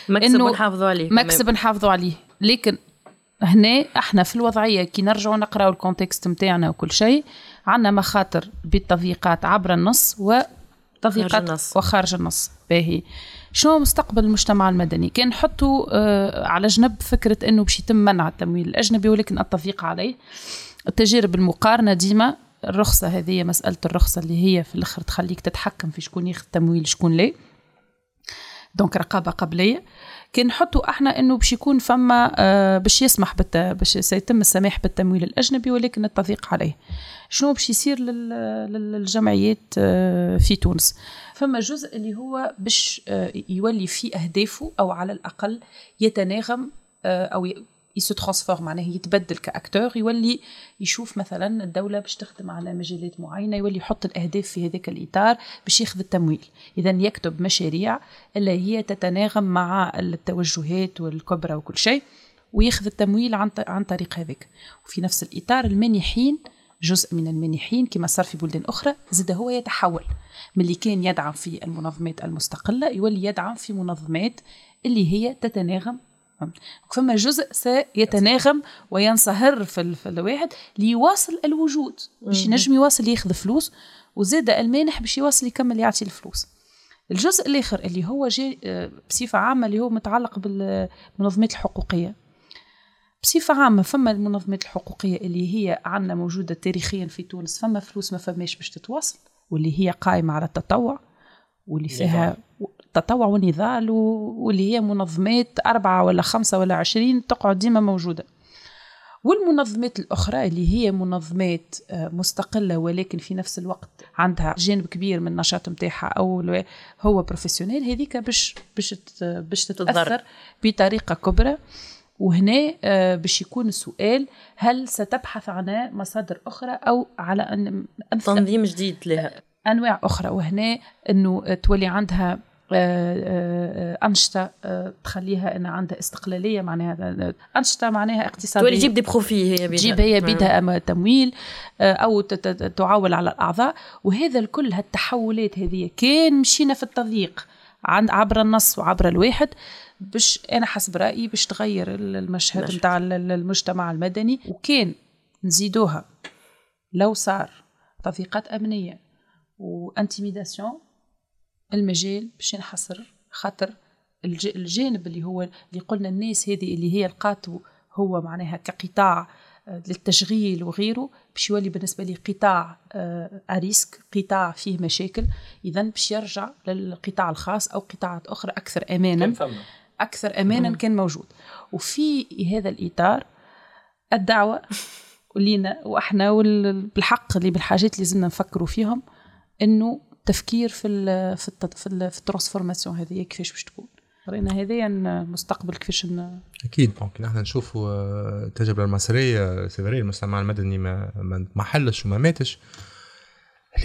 مكسب نحافظوا عليه مكسب نحافظوا عليه. لكن هنا إحنا في الوضعية كي نرجعوا نقراو ال contexte نتاعنا وكل شيء عندنا مخاطر بالتضييقات عبر النص وتضييقات النص. وخارج النص. باهي. شنو مستقبل المجتمع المدني؟ كان نحطوا آه على جنب فكرة إنه باش يتم منع التمويل الأجنبي ولكن التضييق عليه. التجارب المقارنة ديما الرخصة هذه مسألة الرخصة اللي هي في الأخر تخليك تتحكم في شكون ياخذ تمويل شكون لا. دونك رقابة قبلية. كان نحطوا إحنا إنه باش يكون فما آه باش يسمح بالت... باش سيتم السماح بالتمويل الأجنبي ولكن التضييق عليه. شنو باش يصير لل... للجمعيات آه في تونس؟ فما جزء اللي هو باش آه يولي في أهدافه أو على الأقل يتناغم آه أو. يسو transforme معناه يتبدل ك acteur يولي يشوف مثلا الدولة باش تخدم على مجالات معينة يولي يحط الأهداف في هذاك الإطار باش ياخذ التمويل اذا يكتب مشاريع اللي هي تتناغم مع التوجهات والكبرى وكل شيء وياخذ التمويل عن عن طريق هذاك وفي نفس الإطار المانحين جزء من المانحين كما صار في بلدان أخرى زاد هو يتحول. من اللي كان يدعم في المنظمات المستقلة يولي يدعم في منظمات اللي هي تتناغم. فما جزء سيتناغم وينصهر في, في الواحد ليواصل الوجود باش ينجم يواصل ياخذ فلوس وزاد المانح باش يواصل يكمل يعطي الفلوس. الجزء الآخر اللي هو جاي بصفة عامة اللي هو متعلق بالمنظمات الحقوقية. بصفة عامة فما المنظمات الحقوقية اللي هي عندنا موجودة تاريخيا في تونس فما فلوس ما فماش باش تتواصل واللي هي قائمة على التطوع واللي فيها التطوع والنضال واللي هي منظمات أربعة ولا خمسة ولا عشرين تقعد ديما موجودة. والمنظمات الأخرى اللي هي منظمات آه، مستقلة ولكن في نفس الوقت عندها جانب كبير من النشاط نتاعها أو هو professionnel هذيك باش باش باش تتأثر بطريقة كبرى. وهنا آه، باش يكون السؤال هل ستبحث عن مصادر أخرى أو على أن تنظيم جديد لها؟ أنواع أخرى. وهنا أنه تولي عندها آه، آه، أنشطة تخليها أن عندها استقلالية معناها أنشطة معناها اقتصادية. تولي تجيب des profits هي تجيب هي بيدها تمويل أو تعول على الأعضاء. وهذا الكل هالتحولات هذه كان مشينا في التضييق عند عبر النص وعبر الواحد. باش أنا حسب رأيي باش تغير المشهد نتاع المجتمع المدني وكان نزيدوها. لو صار تضييقات أمنية وانتيميداسيون المجال باش ينحصر خاطر الجانب اللي هو اللي قلنا الناس هذه اللي هي لقاتو هو معناها كقطاع آه، للتشغيل وغيره باش يولي بالنسبة لي قطاع à risque آه، قطاع فيه مشاكل. إذا باش يرجع للقطاع الخاص أو قطاعات أخرى أكثر أمانا. أكثر امانا كان موجود. وفي هذا الإطار الدعوة لينا وإحنا بالحق اللي بالحاجات اللي لازمنا نفكروا فيهم إنه تفكير في ال في ال في, ال في ال transformation هذه كيفاش باش تكون. ورينا هذايا المستقبل كيفاش أكيد. donc نحن نشوفوا التجربة المصرية c'est vrai المجتمع المدني ما ما حلش وما ماتش.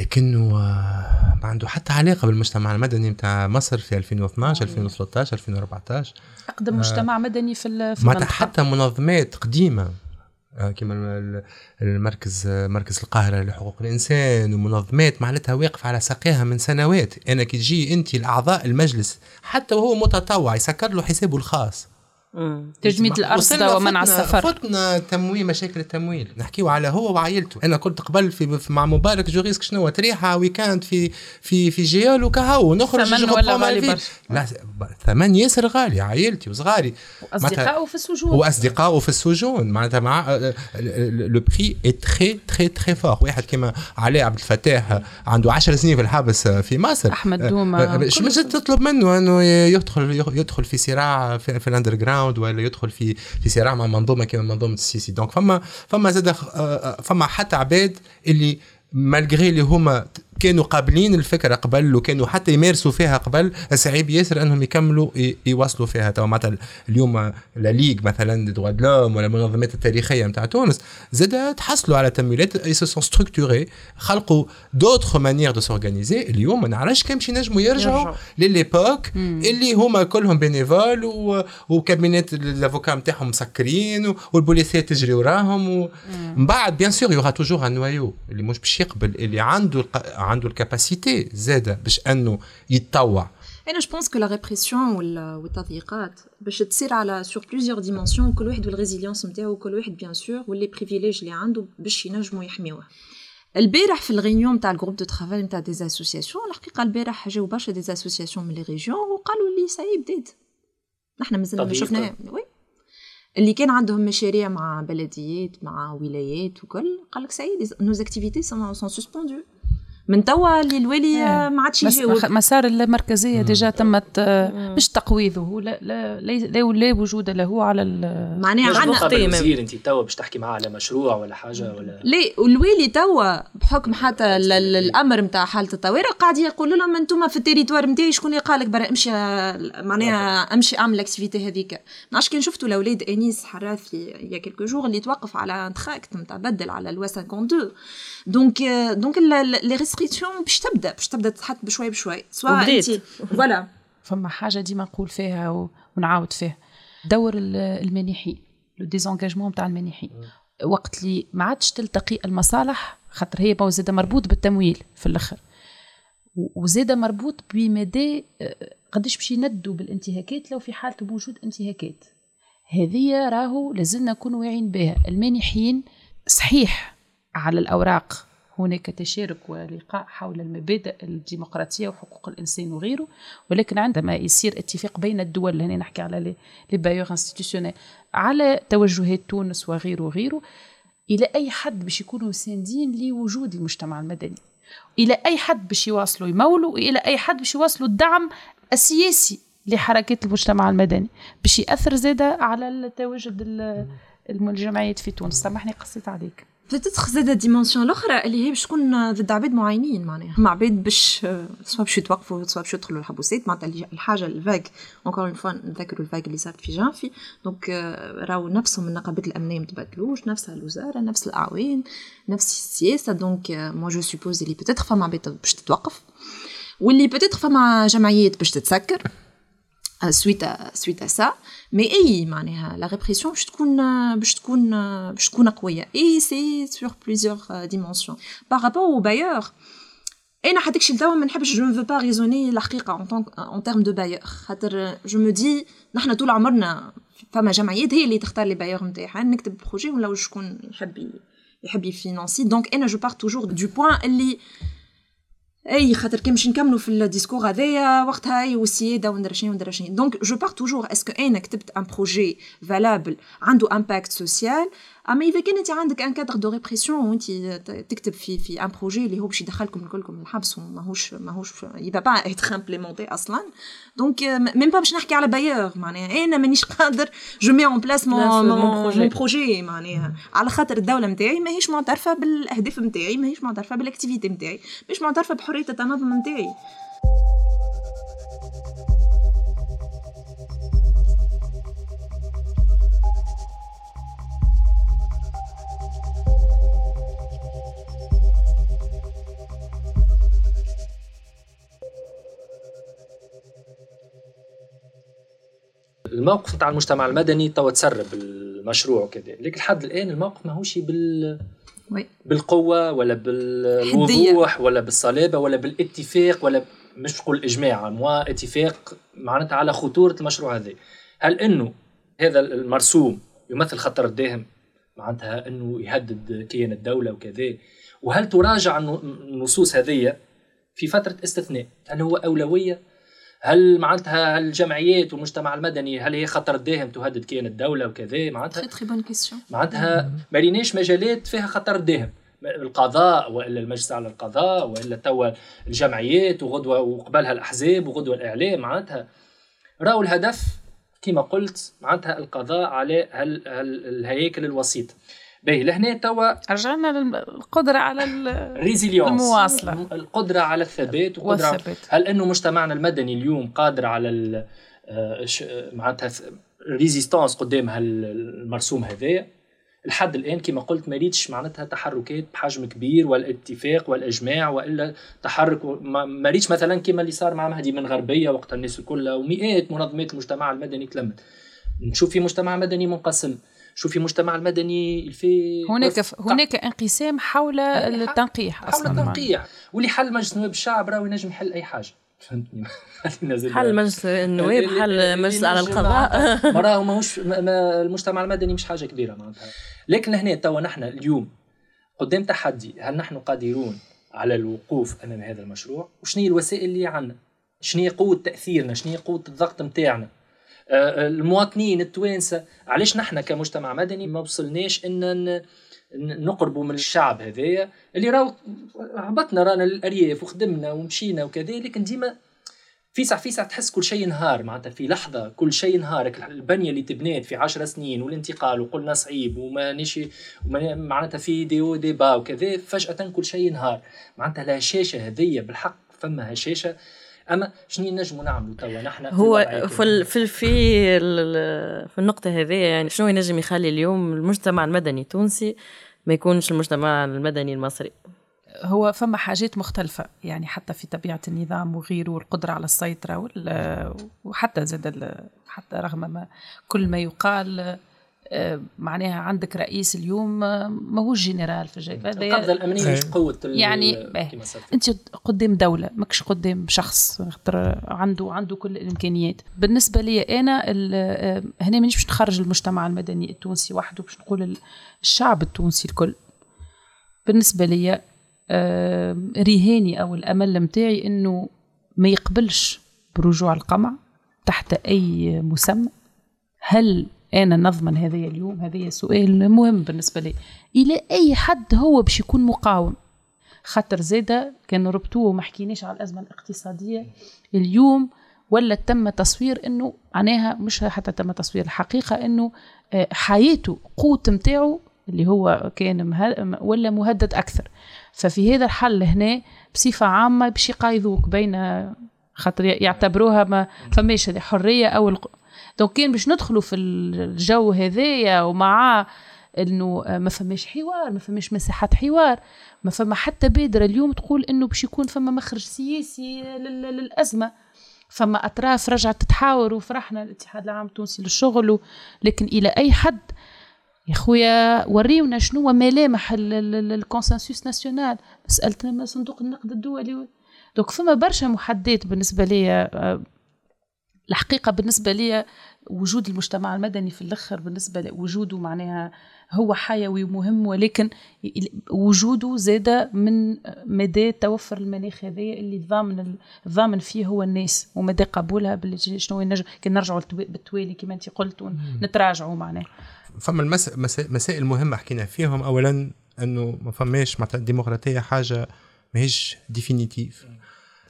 لكنه آه، ما عنده حتى علاقة بالمجتمع المدني نتاع مصر في 2012 2013 2014 أقدم آه مجتمع مدني في في حتى منظمات قديمة آه كما المركز مركز القاهرة لحقوق الإنسان ومنظمات معناتها واقفة على ساقيها من سنوات. أنا كي تجي انت الاعضاء المجلس حتى وهو متطوع يسكر له حسابه الخاص. تجميد الارصده ومنع السفر. فتنا تمويل مشاكل التمويل. نحكيو على هو وعائلته. أنا كنت قبل في مع مبارك جو ريسك شنو تريحة ويكاند في في في جيال وكهو نخرج ثمن ولا غالي لا ثمن ياسر غالي عائلتي وصغاري. وأصدقائه في السجون. وأصدقائه في السجون. معناتها مع لو بري اي تري تري تري فور واحد كيما علاء عبد الفتاح عنده 10 سنين في الحبس في مصر. أحمد دوما. مش تطلب منه إنه يدخل يدخل في صراع في, في الاندر جراوند جراوند ولا يدخل في في صراع مع منظومة كما منظومة السيسي. donc فما فما زاد فما حتى عباد اللي malgré اللي هما كانوا قابلين الفكرة قبل وكانوا حتى يمارسوا فيها قبل صعيب ياسر أنهم يكملوا يواصلوا فيها. تو معناتها اليوم la Ligue مثلا droits de l'homme ولا المنظمات التاريخية نتاع تونس زاد تحصلوا على تمويلات et se structurer خلقوا d'autres manières de s'organiser اليوم ما نعرفش كان باش ينجموا يرجعوا لل époque اللي هما كلهم bénévoles وكابينات ال avocat نتاعهم مسكرين والبوليسية تجري وراهم ومن بعد bien sûr il y aura toujours un noyau اللي مش باش يقبل اللي عنده عنده ال capacité زاده باش أنه يتطوع. أنا je pense que la répression والتضييقات باش تصير على sur plusieurs dimensions كل واحد وال résilience نتاعو كل واحد bien sûr و les privilèges اللي عنده باش ينجموا يحميوه. البارح في ال réunion نتاع ال groupe de travail نتاع des associations الحقيقة البارح جاو برشا des associations من les régions وقالوا لي ساي بديت نحنا مازلنا ما شفنا oui. اللي كان عندهم مشاريع مع بلديات مع ولايات وكل قال لك ça y est nos activités sont suspendues من توا اللي الوالي إيه. ما عادش يجاوب. مسار المركزية déjà تمت مش تقويضه لا لا لا, لا وجود له على معناها عندنا انت توا باش تحكي معاه على مشروع ولا حاجة ولا؟ لا الوالي توا بحكم حتى الأمر نتاع حالة الطوارئ قاعد يقول لهم أنتم في ال territoire نتاعي شكون اللي قال لك برا امشي معناها امشي أعمل ال activité هذيك. ما كان شفتوا الأولاد أنيس حراثي il y a quelques jours اللي توقف على tract نتاع بدل على ال loi 52 donc donc les restrictions باش تبدا باش تبدا تتحط بشوي بشوي سواء انت voilà فما حاجة ديما نقول فيها ونعاود فيها. دور المانحين le désengagement تاع المانحين وقت اللي ما عادش تلتقي المصالح خاطر هي زاده مربوط بالتمويل في الأخر. وزادة مربوط بمدى آه، قداش باش يندوا بالانتهاكات لو في حالة وجود انتهاكات. هذه راهو لازلنا نكون واعيين بها. المانحين صحيح على الأوراق. هناك تشارك ولقاء حول المبادئ الديمقراطية وحقوق الإنسان وغيره ولكن عندما يصير اتفاق بين الدول هنا نحكي على لي بايور على توجهات تونس وغيره وغيره إلى أي حد باش يكونوا ساندين لوجود المجتمع المدني؟ إلى أي حد باش يواصلوا يمولوا؟ وإلى أي حد باش يواصلوا الدعم السياسي لحركات المجتمع المدني؟ باش يأثر زاده على التواجد الجمعيات في تونس. سامحني قصيت عليك. peut-être زاده dimension الأخرى اللي هي باش تكون ضد عباد معينين معناها. مع عباد باش سوا باش يتوقفوا سوا باش يدخلوا الحبوسات معناتها الحاجة ال vague encore une fois نذكروا ال vague اللي صارت في جانفي donc راهو نفسهم النقابات الأمنية ما تبدلوش نفس الوزارة نفس الأعوان نفس السياسة. donc moi je suppose اللي peut-être فما عباد باش تتوقف واللي peut-être فما جمعيات باش تتسكر. suite suite ça mais et معناها la répression باش تكون باش تكون باش تكون قويه et c'est sur plusieurs dimensions par rapport aux bailleurs أنا حتى كشي توا ما نحبش je ne veux pas raisonner الحقيقة en tant en termes de bailleurs خاطر je me dis نحنا طول عمرنا فما جمعيات هي اللي تختار les bailleurs نتاعها نكتب projet ولا شكون يحب يحب ي financer donc أنا je pars toujours du point اللي اي خاطر كي باش نكملوا في ال discours هذايا وقتها اي والسيادة وندير شنو وندير شنو. donc je pars toujours est-ce que أنا كتبت un projet valable عنده impact social اما إذا كان انت عندك un cadre de répression وانت تكتب في في un projet اللي هو باش يدخلكم الكلكم الحبس وماهوش ماهوش il va pas être implémenté أصلا. donc même pas باش نحكي على bailleurs معناها أنا مانيش قادر je mets en place mon projet معناها على خاطر الدولة نتاعي ماهيش معترفة بالأهداف نتاعي ماهيش معترفة بال activités نتاعي مش معترفة بحرية التنظيم نتاعي الموقف نتاع المجتمع المدني توا تسرب المشروع وكذا. لكن لحد الآن الموقف ماهوش بال وي. بالقوة ولا بالوضوح ولا بالصلابة ولا بالاتفاق ولا مش نقول إجماع موا اتفاق معناتها على خطورة المشروع هذا. هل إنه هذا المرسوم يمثل خطر الداهم؟ معناتها إنه يهدد كيان الدولة وكذا. وهل تراجع النصوص هذه في فترة استثناء؟ هل هو أولوية؟ هل معناتها الجمعيات والمجتمع المدني هل هي خطر داهم تهدد كيان الدولة وكذا؟ معناتها très très bonne question معناتها ما ريناش مجالات فيها خطر داهم. القضاء وإلا المجلس على القضاء وإلا توا الجمعيات وغدوة وقبلها الأحزاب وغدوة الإعلام معناتها راهو الهدف كما قلت معناتها القضاء على الهياكل الوسيطه باهي لهنا توا رجعنا للقدره على المواصلة. القدرة على الثبات وقدرة والثبات. هل إنه مجتمعنا المدني اليوم قادر على آه، معناتها résistance قدام هالمرسوم هذايا؟ لحد الآن كما قلت ما ريتش معناتها تحركات بحجم كبير والاتفاق والإجماع وإلا تحرك ما ريتش مثلا كما اللي صار مع مهدي من غربية وقت الناس كلها ومئات منظمات المجتمع المدني تلمت. نشوف في مجتمع مدني منقسم. شوفي المجتمع المدني في هناك هناك انقسام حول التنقيح حول أصلا. التنقيح. واللي حل مجلس نواب الشعب راهو ينجم يحل أي حاجة. فهمتني؟ [laughs] حل مجلس النواب حل مجلس على القضاء. [laughs] راهو ماهوش المجتمع المدني مش حاجة كبيرة معناتها. لكن هنا توا نحن اليوم قدام تحدي هل نحن قادرون على الوقوف أمام هذا المشروع؟ وشنو هي الوسائل اللي عندنا؟ شنو هي قوة تأثيرنا؟ شنو هي قوة الضغط نتاعنا المواطنين التوانسة. علاش نحن كمجتمع مدني ما وصلناش إن نقربوا من الشعب هذايا اللي راهو هبطنا رانا للأرياف وخدمنا ومشينا وكذا لكن ديما فيسع فيسع تحس كل شيء نهار معناتها في لحظة كل شيء نهار البنية اللي تبنات في عشر سنين والانتقال وقلنا صعيب وما نشي معناتها في ديو ديبا وكذا فجأة كل شيء نهار معناتها لا شاشة هذية بالحق فما هشاشة. أما شنو نجموا نعملوا توا؟ نحن هو في في في في النقطة هذه يعني شنو ينجم يخلي اليوم المجتمع المدني التونسي ما يكونش المجتمع المدني المصري؟ هو فما حاجات مختلفة يعني حتى في طبيعة النظام وغيره والقدرة على السيطرة وحتى زاد حتى رغم ما كل ما يقال معناها عندك رئيس اليوم آه، ماهوش جنرال في الجيش القبضه الأمنية مش قوة يعني أنت قدام دولة ماكش قدام شخص عنده عنده كل الإمكانيات. بالنسبة لي أنا آه، هنا مانيش باش نخرج المجتمع المدني التونسي وحده باش نقول الشعب التونسي الكل. بالنسبة لي رهاني أو الأمل متاعي إنه ما يقبلش برجوع القمع تحت أي مسمى. هل أنا نضمن هذا اليوم هذا سؤال مهم بالنسبة لي إلى أي حد هو باش يكون مقاوم خاطر زاده كان ربطوه وما حكيناش على الأزمة الاقتصادية اليوم ولا تم تصوير إنه معناها مش حتى تم تصوير الحقيقة إنه آه، حياته قوت متاعه اللي هو كان. ولا مهدد أكثر ففي هذا الحل هنا بصفة عامة باش يقايضوك بين خاطر يعتبروها ما فماش حريه أو. دونك كان باش ندخلوا في الجو هذايا ومع انه ما فماش حوار ما فماش مساحات حوار ما فما حتى بادرة اليوم تقول إنه باش يكون فما مخرج سياسي للأزمة. فما أطراف رجعت تتحاور وفرحنا الاتحاد العام التونسي للشغل لكن إلى أي حد؟ يا خويا وريونا شنو ملامح الكونسنسوس ناسيونال. مساله صندوق النقد الدولي. دوك فما برشا محدات بالنسبة لي آه، الحقيقة بالنسبة لي وجود المجتمع المدني في الأخر بالنسبة لوجوده معناها هو حيوي ومهم ولكن وجوده زاد من مدى توفر المناخ هذا اللي الضامن الضامن فيه هو الناس ومدى قبولها باللي شنو ينجم كي نرجعوا بالتوالي كما انت قلت ونتراجعوا معناها. فما المسائل المهمه حكينا فيهم. اولا إنه ما فماش معناتها الديمقراطية حاجة ماهيش ديفينيتيف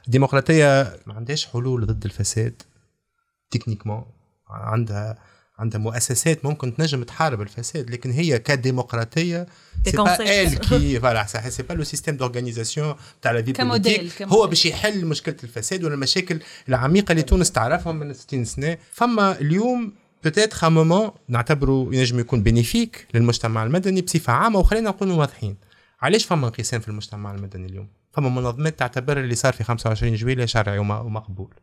الديمقراطية ما عندهاش حلول ضد الفساد. techniquement عندها عندها مؤسسات ممكن تنجم تحارب الفساد لكن هي كديمقراطية c'est pas elle qui voilà c'est pas le système d'organisation تاع la vie politique هو باش يحل مشكلة الفساد ولا المشاكل العميقة اللي تونس تعرفهم من 60 سنة. فما اليوم peut-être moment نعتبره ينجم يكون bénéfique للمجتمع المدني بصفة عامة وخلينا نكونوا واضحين. علاش فما انقسام في المجتمع المدني اليوم؟ فما منظمات تعتبر اللي صار في 25 جويلية شرعي ومقبول.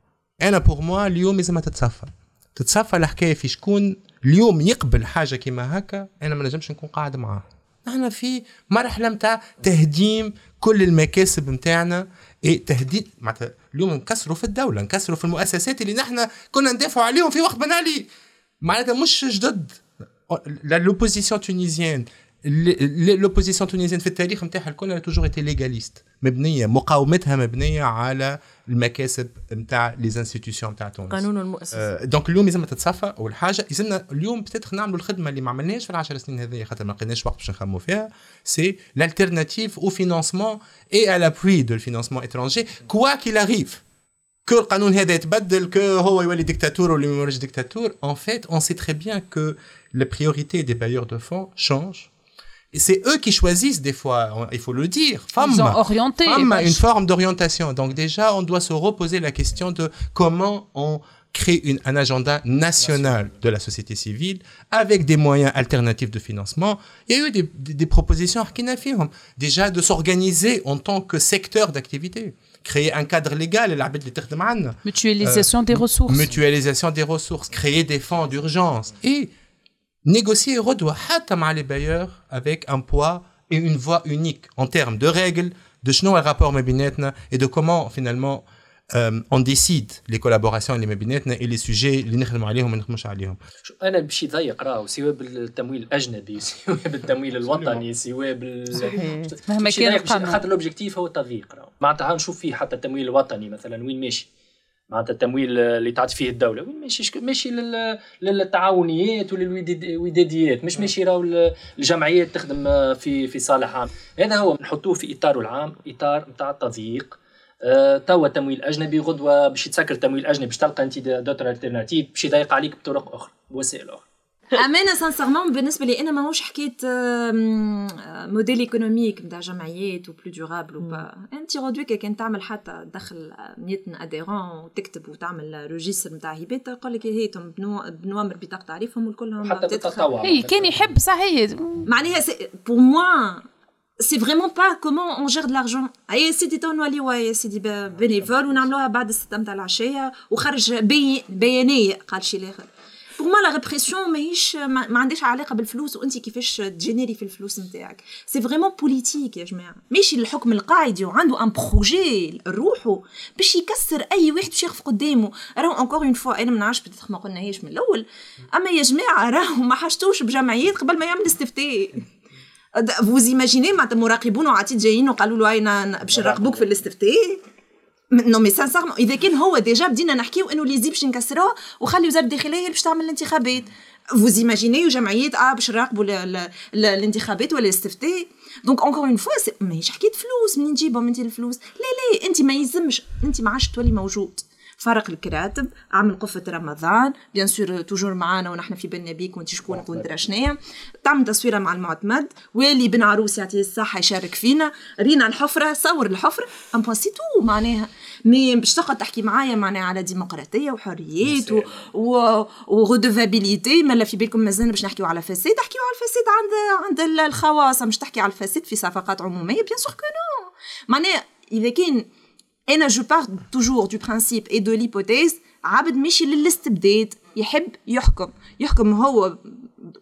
أنا بور موا اليوم لازم تتصفى تتصفى الحكاية في شكون اليوم يقبل حاجة كيما هكا أنا ما نجمش نكون قاعد معاه. نحن في مرحلة نتاع تهديم كل المكاسب نتاعنا إيه تهديد معناتها اليوم نكسروا في الدولة نكسروا في المؤسسات اللي نحن كنا ندافعوا عليهم في وقت بن علي معناتها مش جدد. l'opposition tunisienne l'opposition tunisienne في التاريخ نتاعها الكل toujours été légaliste مبنية مقاومتها مبنية على المكاسب نتاع les institutions نتاع تونس. قانون المؤسسة. آه donc اليوم لازم تتصفى اول حاجة لازمنا اليوم peut-être نعملوا الخدمة اللي ما عملناش في العشر سنين هذه خاطر ما لقيناش وقت باش نخموا فيها. c'est l'alternative au financement et à l'appui de le financement étranger. Quoi qu'il arrive que القانون هذا يتبدل que هو يولي ديكتاتور ولا ما يوليش ديكتاتور en fait on sait très bien que les priorités des bailleurs de fonds changent Et c'est eux qui choisissent des fois, il faut le dire. Femme, Ils ont orienté. Femme a une forme d'orientation. Donc déjà, on doit se reposer la question de comment on crée une, un agenda national de la société civile avec des moyens alternatifs de financement. Il y a eu des, des, des propositions déjà de s'organiser en tant que secteur d'activité créer un cadre légal mutualisation euh, des ressources mutualisation des ressources créer des fonds d'urgence et négocier redouat les bailleurs avec un poids et une voix unique en termes de règles, de شنو rapport مبيناتنا et de comment finalement euh, on décide les collaborations اللي ما بيناتنا et les sujets اللي نخدموا عليهم وما نخدموش عليهم. أنا باش يضيق راهو سواء بالتمويل الأجنبي سواء بالتمويل الوطني سواء بال مهما كان خاطر الأوبجيكتيف هو التضييق راهو معناتها نشوف فيه حتى التمويل الوطني مثلا وين ماشي. معناتها التمويل اللي تعطي فيه الدولة. ماشي ماشي للتعاونيات وللوداديات مش ماشي راهو الجمعيات تخدم في في صالح عام. هذا هو نحطوه في إطاره العام إطار نتاع التضييق. أه توا تمويل أجنبي غدوة باش يتسكر تمويل أجنبي باش تلقى أنت d'autres alternatives باش يضيق عليك بطرق أخرى بوسائل أخرى. أما sincèrement بالنسبة لي أنا ماهوش حكايه modèle économique نتاع جمعيات و plus durable ou pas أنت غدوه كان تعمل حتى دخل 100 adhérents وتكتب وتعمل registre نتاع هبات يقول لك هيتم بنوامر بطاقة تعريفهم والكلهم حتى بالتطوع اي كان يحب صحيح معناها pour moi c'est vraiment pas comment on gère de l'argent أي سيدي توا نوليو يا سيدي bénévoles ونعملوها بعد الستة نتاع العشية وخرج بيانية قال شي الآخر. pour moi la répression ماهيش ما عندهاش علاقه بالفلوس وانت كيفاش ت générer في الفلوس نتاعك c'est vraiment politique يا جماعة ماشي الحكم القاعدي وعنده un projet روحه باش يكسر اي واحد باش يخف قدامه راهو encore une fois أنا ما نعرفش ما قلناهاش من الأول اما يا جماعة راهو ما حاجتوش بجمعيات قبل ما يعمل استفتاء vous imaginez معناتها مراقبون وعطيت جايين وقالوا له باش نراقبوك في الاستفتاء non mais sincèrement إذا كان هو déjà بدينا نحكيو إنه لي باش نكسروه وخلي وزاره الداخليه هي باش تعمل الانتخابات. vous imaginez جمعيات آه باش نراقبوا الانتخابات ولا الاستفتاء donc encore une fois ماهيش حكاية فلوس منين نجيبهم أنت الفلوس؟ لا لا أنت ما يلزمش أنت ما عادش تولي موجود. فرق الكراتب عمل قفة رمضان bien sûr toujours معانا ونحن في بنا بيك وانت شكونك وندرى شنيا تعمل تصويرة مع المعتمد واللي بن عروس يعطيه الصحة يشارك فينا. رينا الحفرة صور الحفرة mais c'est tout معناها. mais باش تقعد تحكي معايا معناها على ديمقراطية وحريات و... و... و redevabilité مالا في بالكم مازلنا باش نحكيو على فساد تحكيو على الفساد عند عند الخواص مش تحكي على الفساد في صفقات عمومية bien sûr que non معناها إذا كان أنا je pars toujours du principe et de l'hypothèse عبد ماشي للاستبداد يحب يحكم. يحكم هو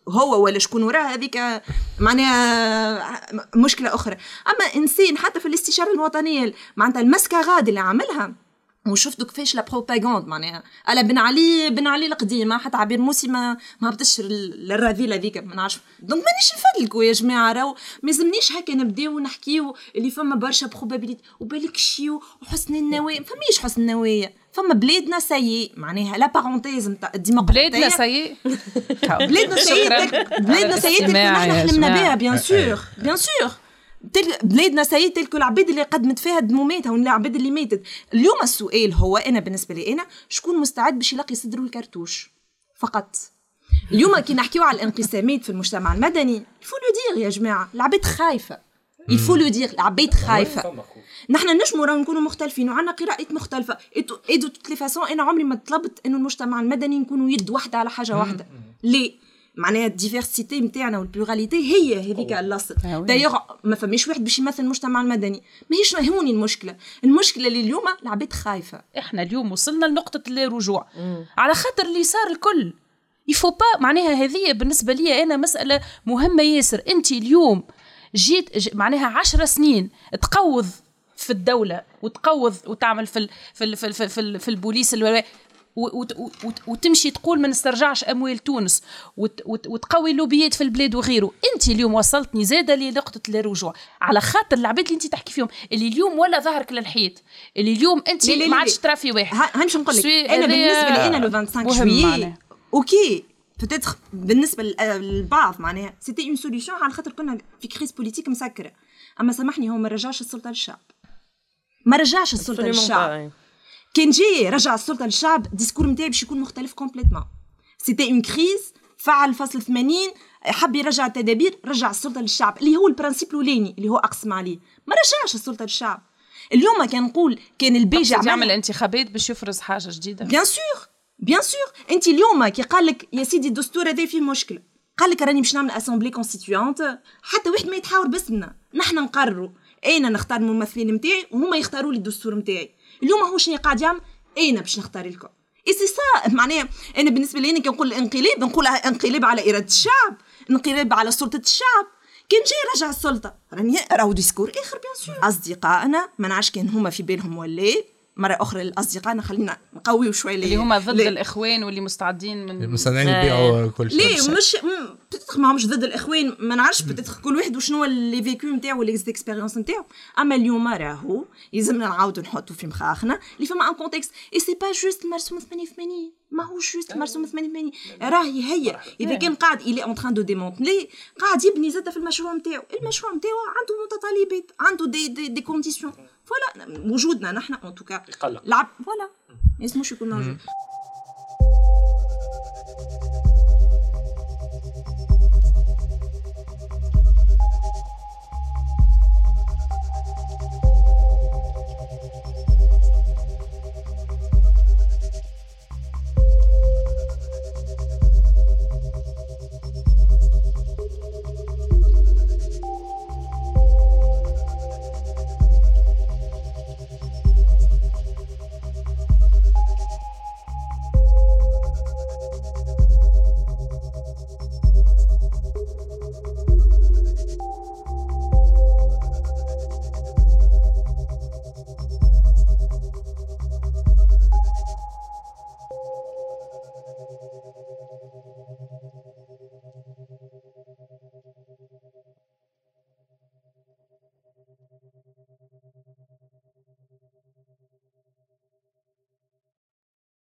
هو ولا شكون وراه هذيك معناها مشكلة أخرى. أما إنسان حتى في الاستشارة الوطنية معناتها المسكه غادي اللي عملها وشفتوا كيفاش la propagande معناها. على بن علي بن علي القديمة حتى عبير موسي ما ما هبطش للرذيله ذيك ما نعرفش. donc مانيش نفدلكوا يا جماعة راهو ما يلزمنيش هكا نبداو نحكيو اللي فما برشا بروبابيليتي وبالك شيو وحسن النوايا. فماش حسن النوايا. فما بلادنا سيء معناها لا بارونتيز نتاع الديمقراطيه بلادنا سيء [laughs] بلادنا سيء بلادنا سيء نحن حلمنا بها بيان سور بيان سور تل... بلادنا سيد تلك العباد اللي قدمت فيها دموماتها والعباد اللي ماتت. اليوم السؤال هو أنا بالنسبة لي أنا شكون مستعد باش يلقي صدره الكرتوش؟ فقط. اليوم كي نحكيو على الانقسامات في المجتمع المدني il faut le dire يا جماعة العباد خايفة. il faut le dire العباد خايفة. نحن نجمو راهو نكونوا مختلفين وعندنا قراءات مختلفة. et de toutes les façons أنا عمري ما طلبت إنه المجتمع المدني نكونوا يد واحدة على حاجة واحدة. ليه؟ معناها ال diversité نتاعنا وال pluralité هي هذيك اللاصق دايوغ ما فماش واحد باش يمثل المجتمع المدني. ماهيش هوني المشكلة. المشكلة اللي اليوم العباد خايفة. إحنا اليوم وصلنا لنقطة الرجوع. على خاطر اللي صار الكل. يفو با معناها هذه بالنسبة لي أنا مسألة مهمة ياسر. أنت اليوم جيت معناها عشر سنين تقوض في الدولة وتقوض وتعمل في ال في ال في ال في, ال في البوليس وتمشي تقول ما نسترجعش أموال تونس وتقوي اللوبيات في البلاد وغيره. أنت اليوم وصلتني زاده لنقطه الرجوع. على خاطر العباد اللي أنت تحكي فيهم اللي اليوم ولا ظهرك للحيط اللي اليوم أنت ما عادش ترى في واحد. هنمشي نقول لك أنا بالنسبة لي أنا le 25 juillet أوكي peut-être بالنسبة للبعض معناها c'était une solution على خاطر كنا في crise politique مسكرة. أما سامحني هو ما رجعش السلطة للشعب. ما رجعش السلطة للشعب. كان جاي رجع السلطه للشعب ال discours نتاعي باش يكون مختلف complètement c'était une crise فعل فصل 80 حب يرجع التدابير رجع السلطة للشعب. اللي هو ال principe الأولاني اللي هو أقسم عليه. ما رجعش السلطة للشعب. اليوم كان نقول كان البيجي يعمل انتخابات باش يفرز حاجة جديدة. bien sûr bien sûr أنت اليوم كي قال لك يا سيدي الدستور هذا فيه مشكله قال لك راني باش نعمل assemblée constituante حتى واحد ما يتحاور باسمنا. نحن نقرروا. أنا نختار الممثلين نتاعي وهما يختاروا لي الدستور نتاعي اليوم هو شنو قاعد يعمل؟ أنا باش نختار لكم اي سي سا معناها أنا بالنسبة لي كي نقول الانقلاب نقول انقلاب على إرادة الشعب انقلاب على سلطة الشعب. كان جاي رجع السلطة. راني راهو discours آخر bien sûr أصدقائنا ما نعرفش كان هما في بالهم ولا مرة أخرى لاصدقائنا خلينا نقويو شوي اللي هما ضد لي. الإخوان واللي مستعدين من مستعدين يبيعوا كل شيء. ليه؟ مش peut-être ما مش ضد الإخوان ما نعرفش peut-être كل واحد وشنو le vécu نتاعو les expériences نتاعو. أما اليوم راهو يلزمنا نعاودوا نحطوا في مخاخنا اللي فما un contexte et c'est pas juste مرسوم 88 ما هو juste مرسوم 88 راهي هي اذا كان قاعد il est en train de démanteler قاعد يبني زاد في المشروع نتاعو المشروع نتاعو عنده متطلبات عنده des des, des conditions voilà وجودنا نحن en tout cas يقلق. لعب voilà. لازموش يكون موجود.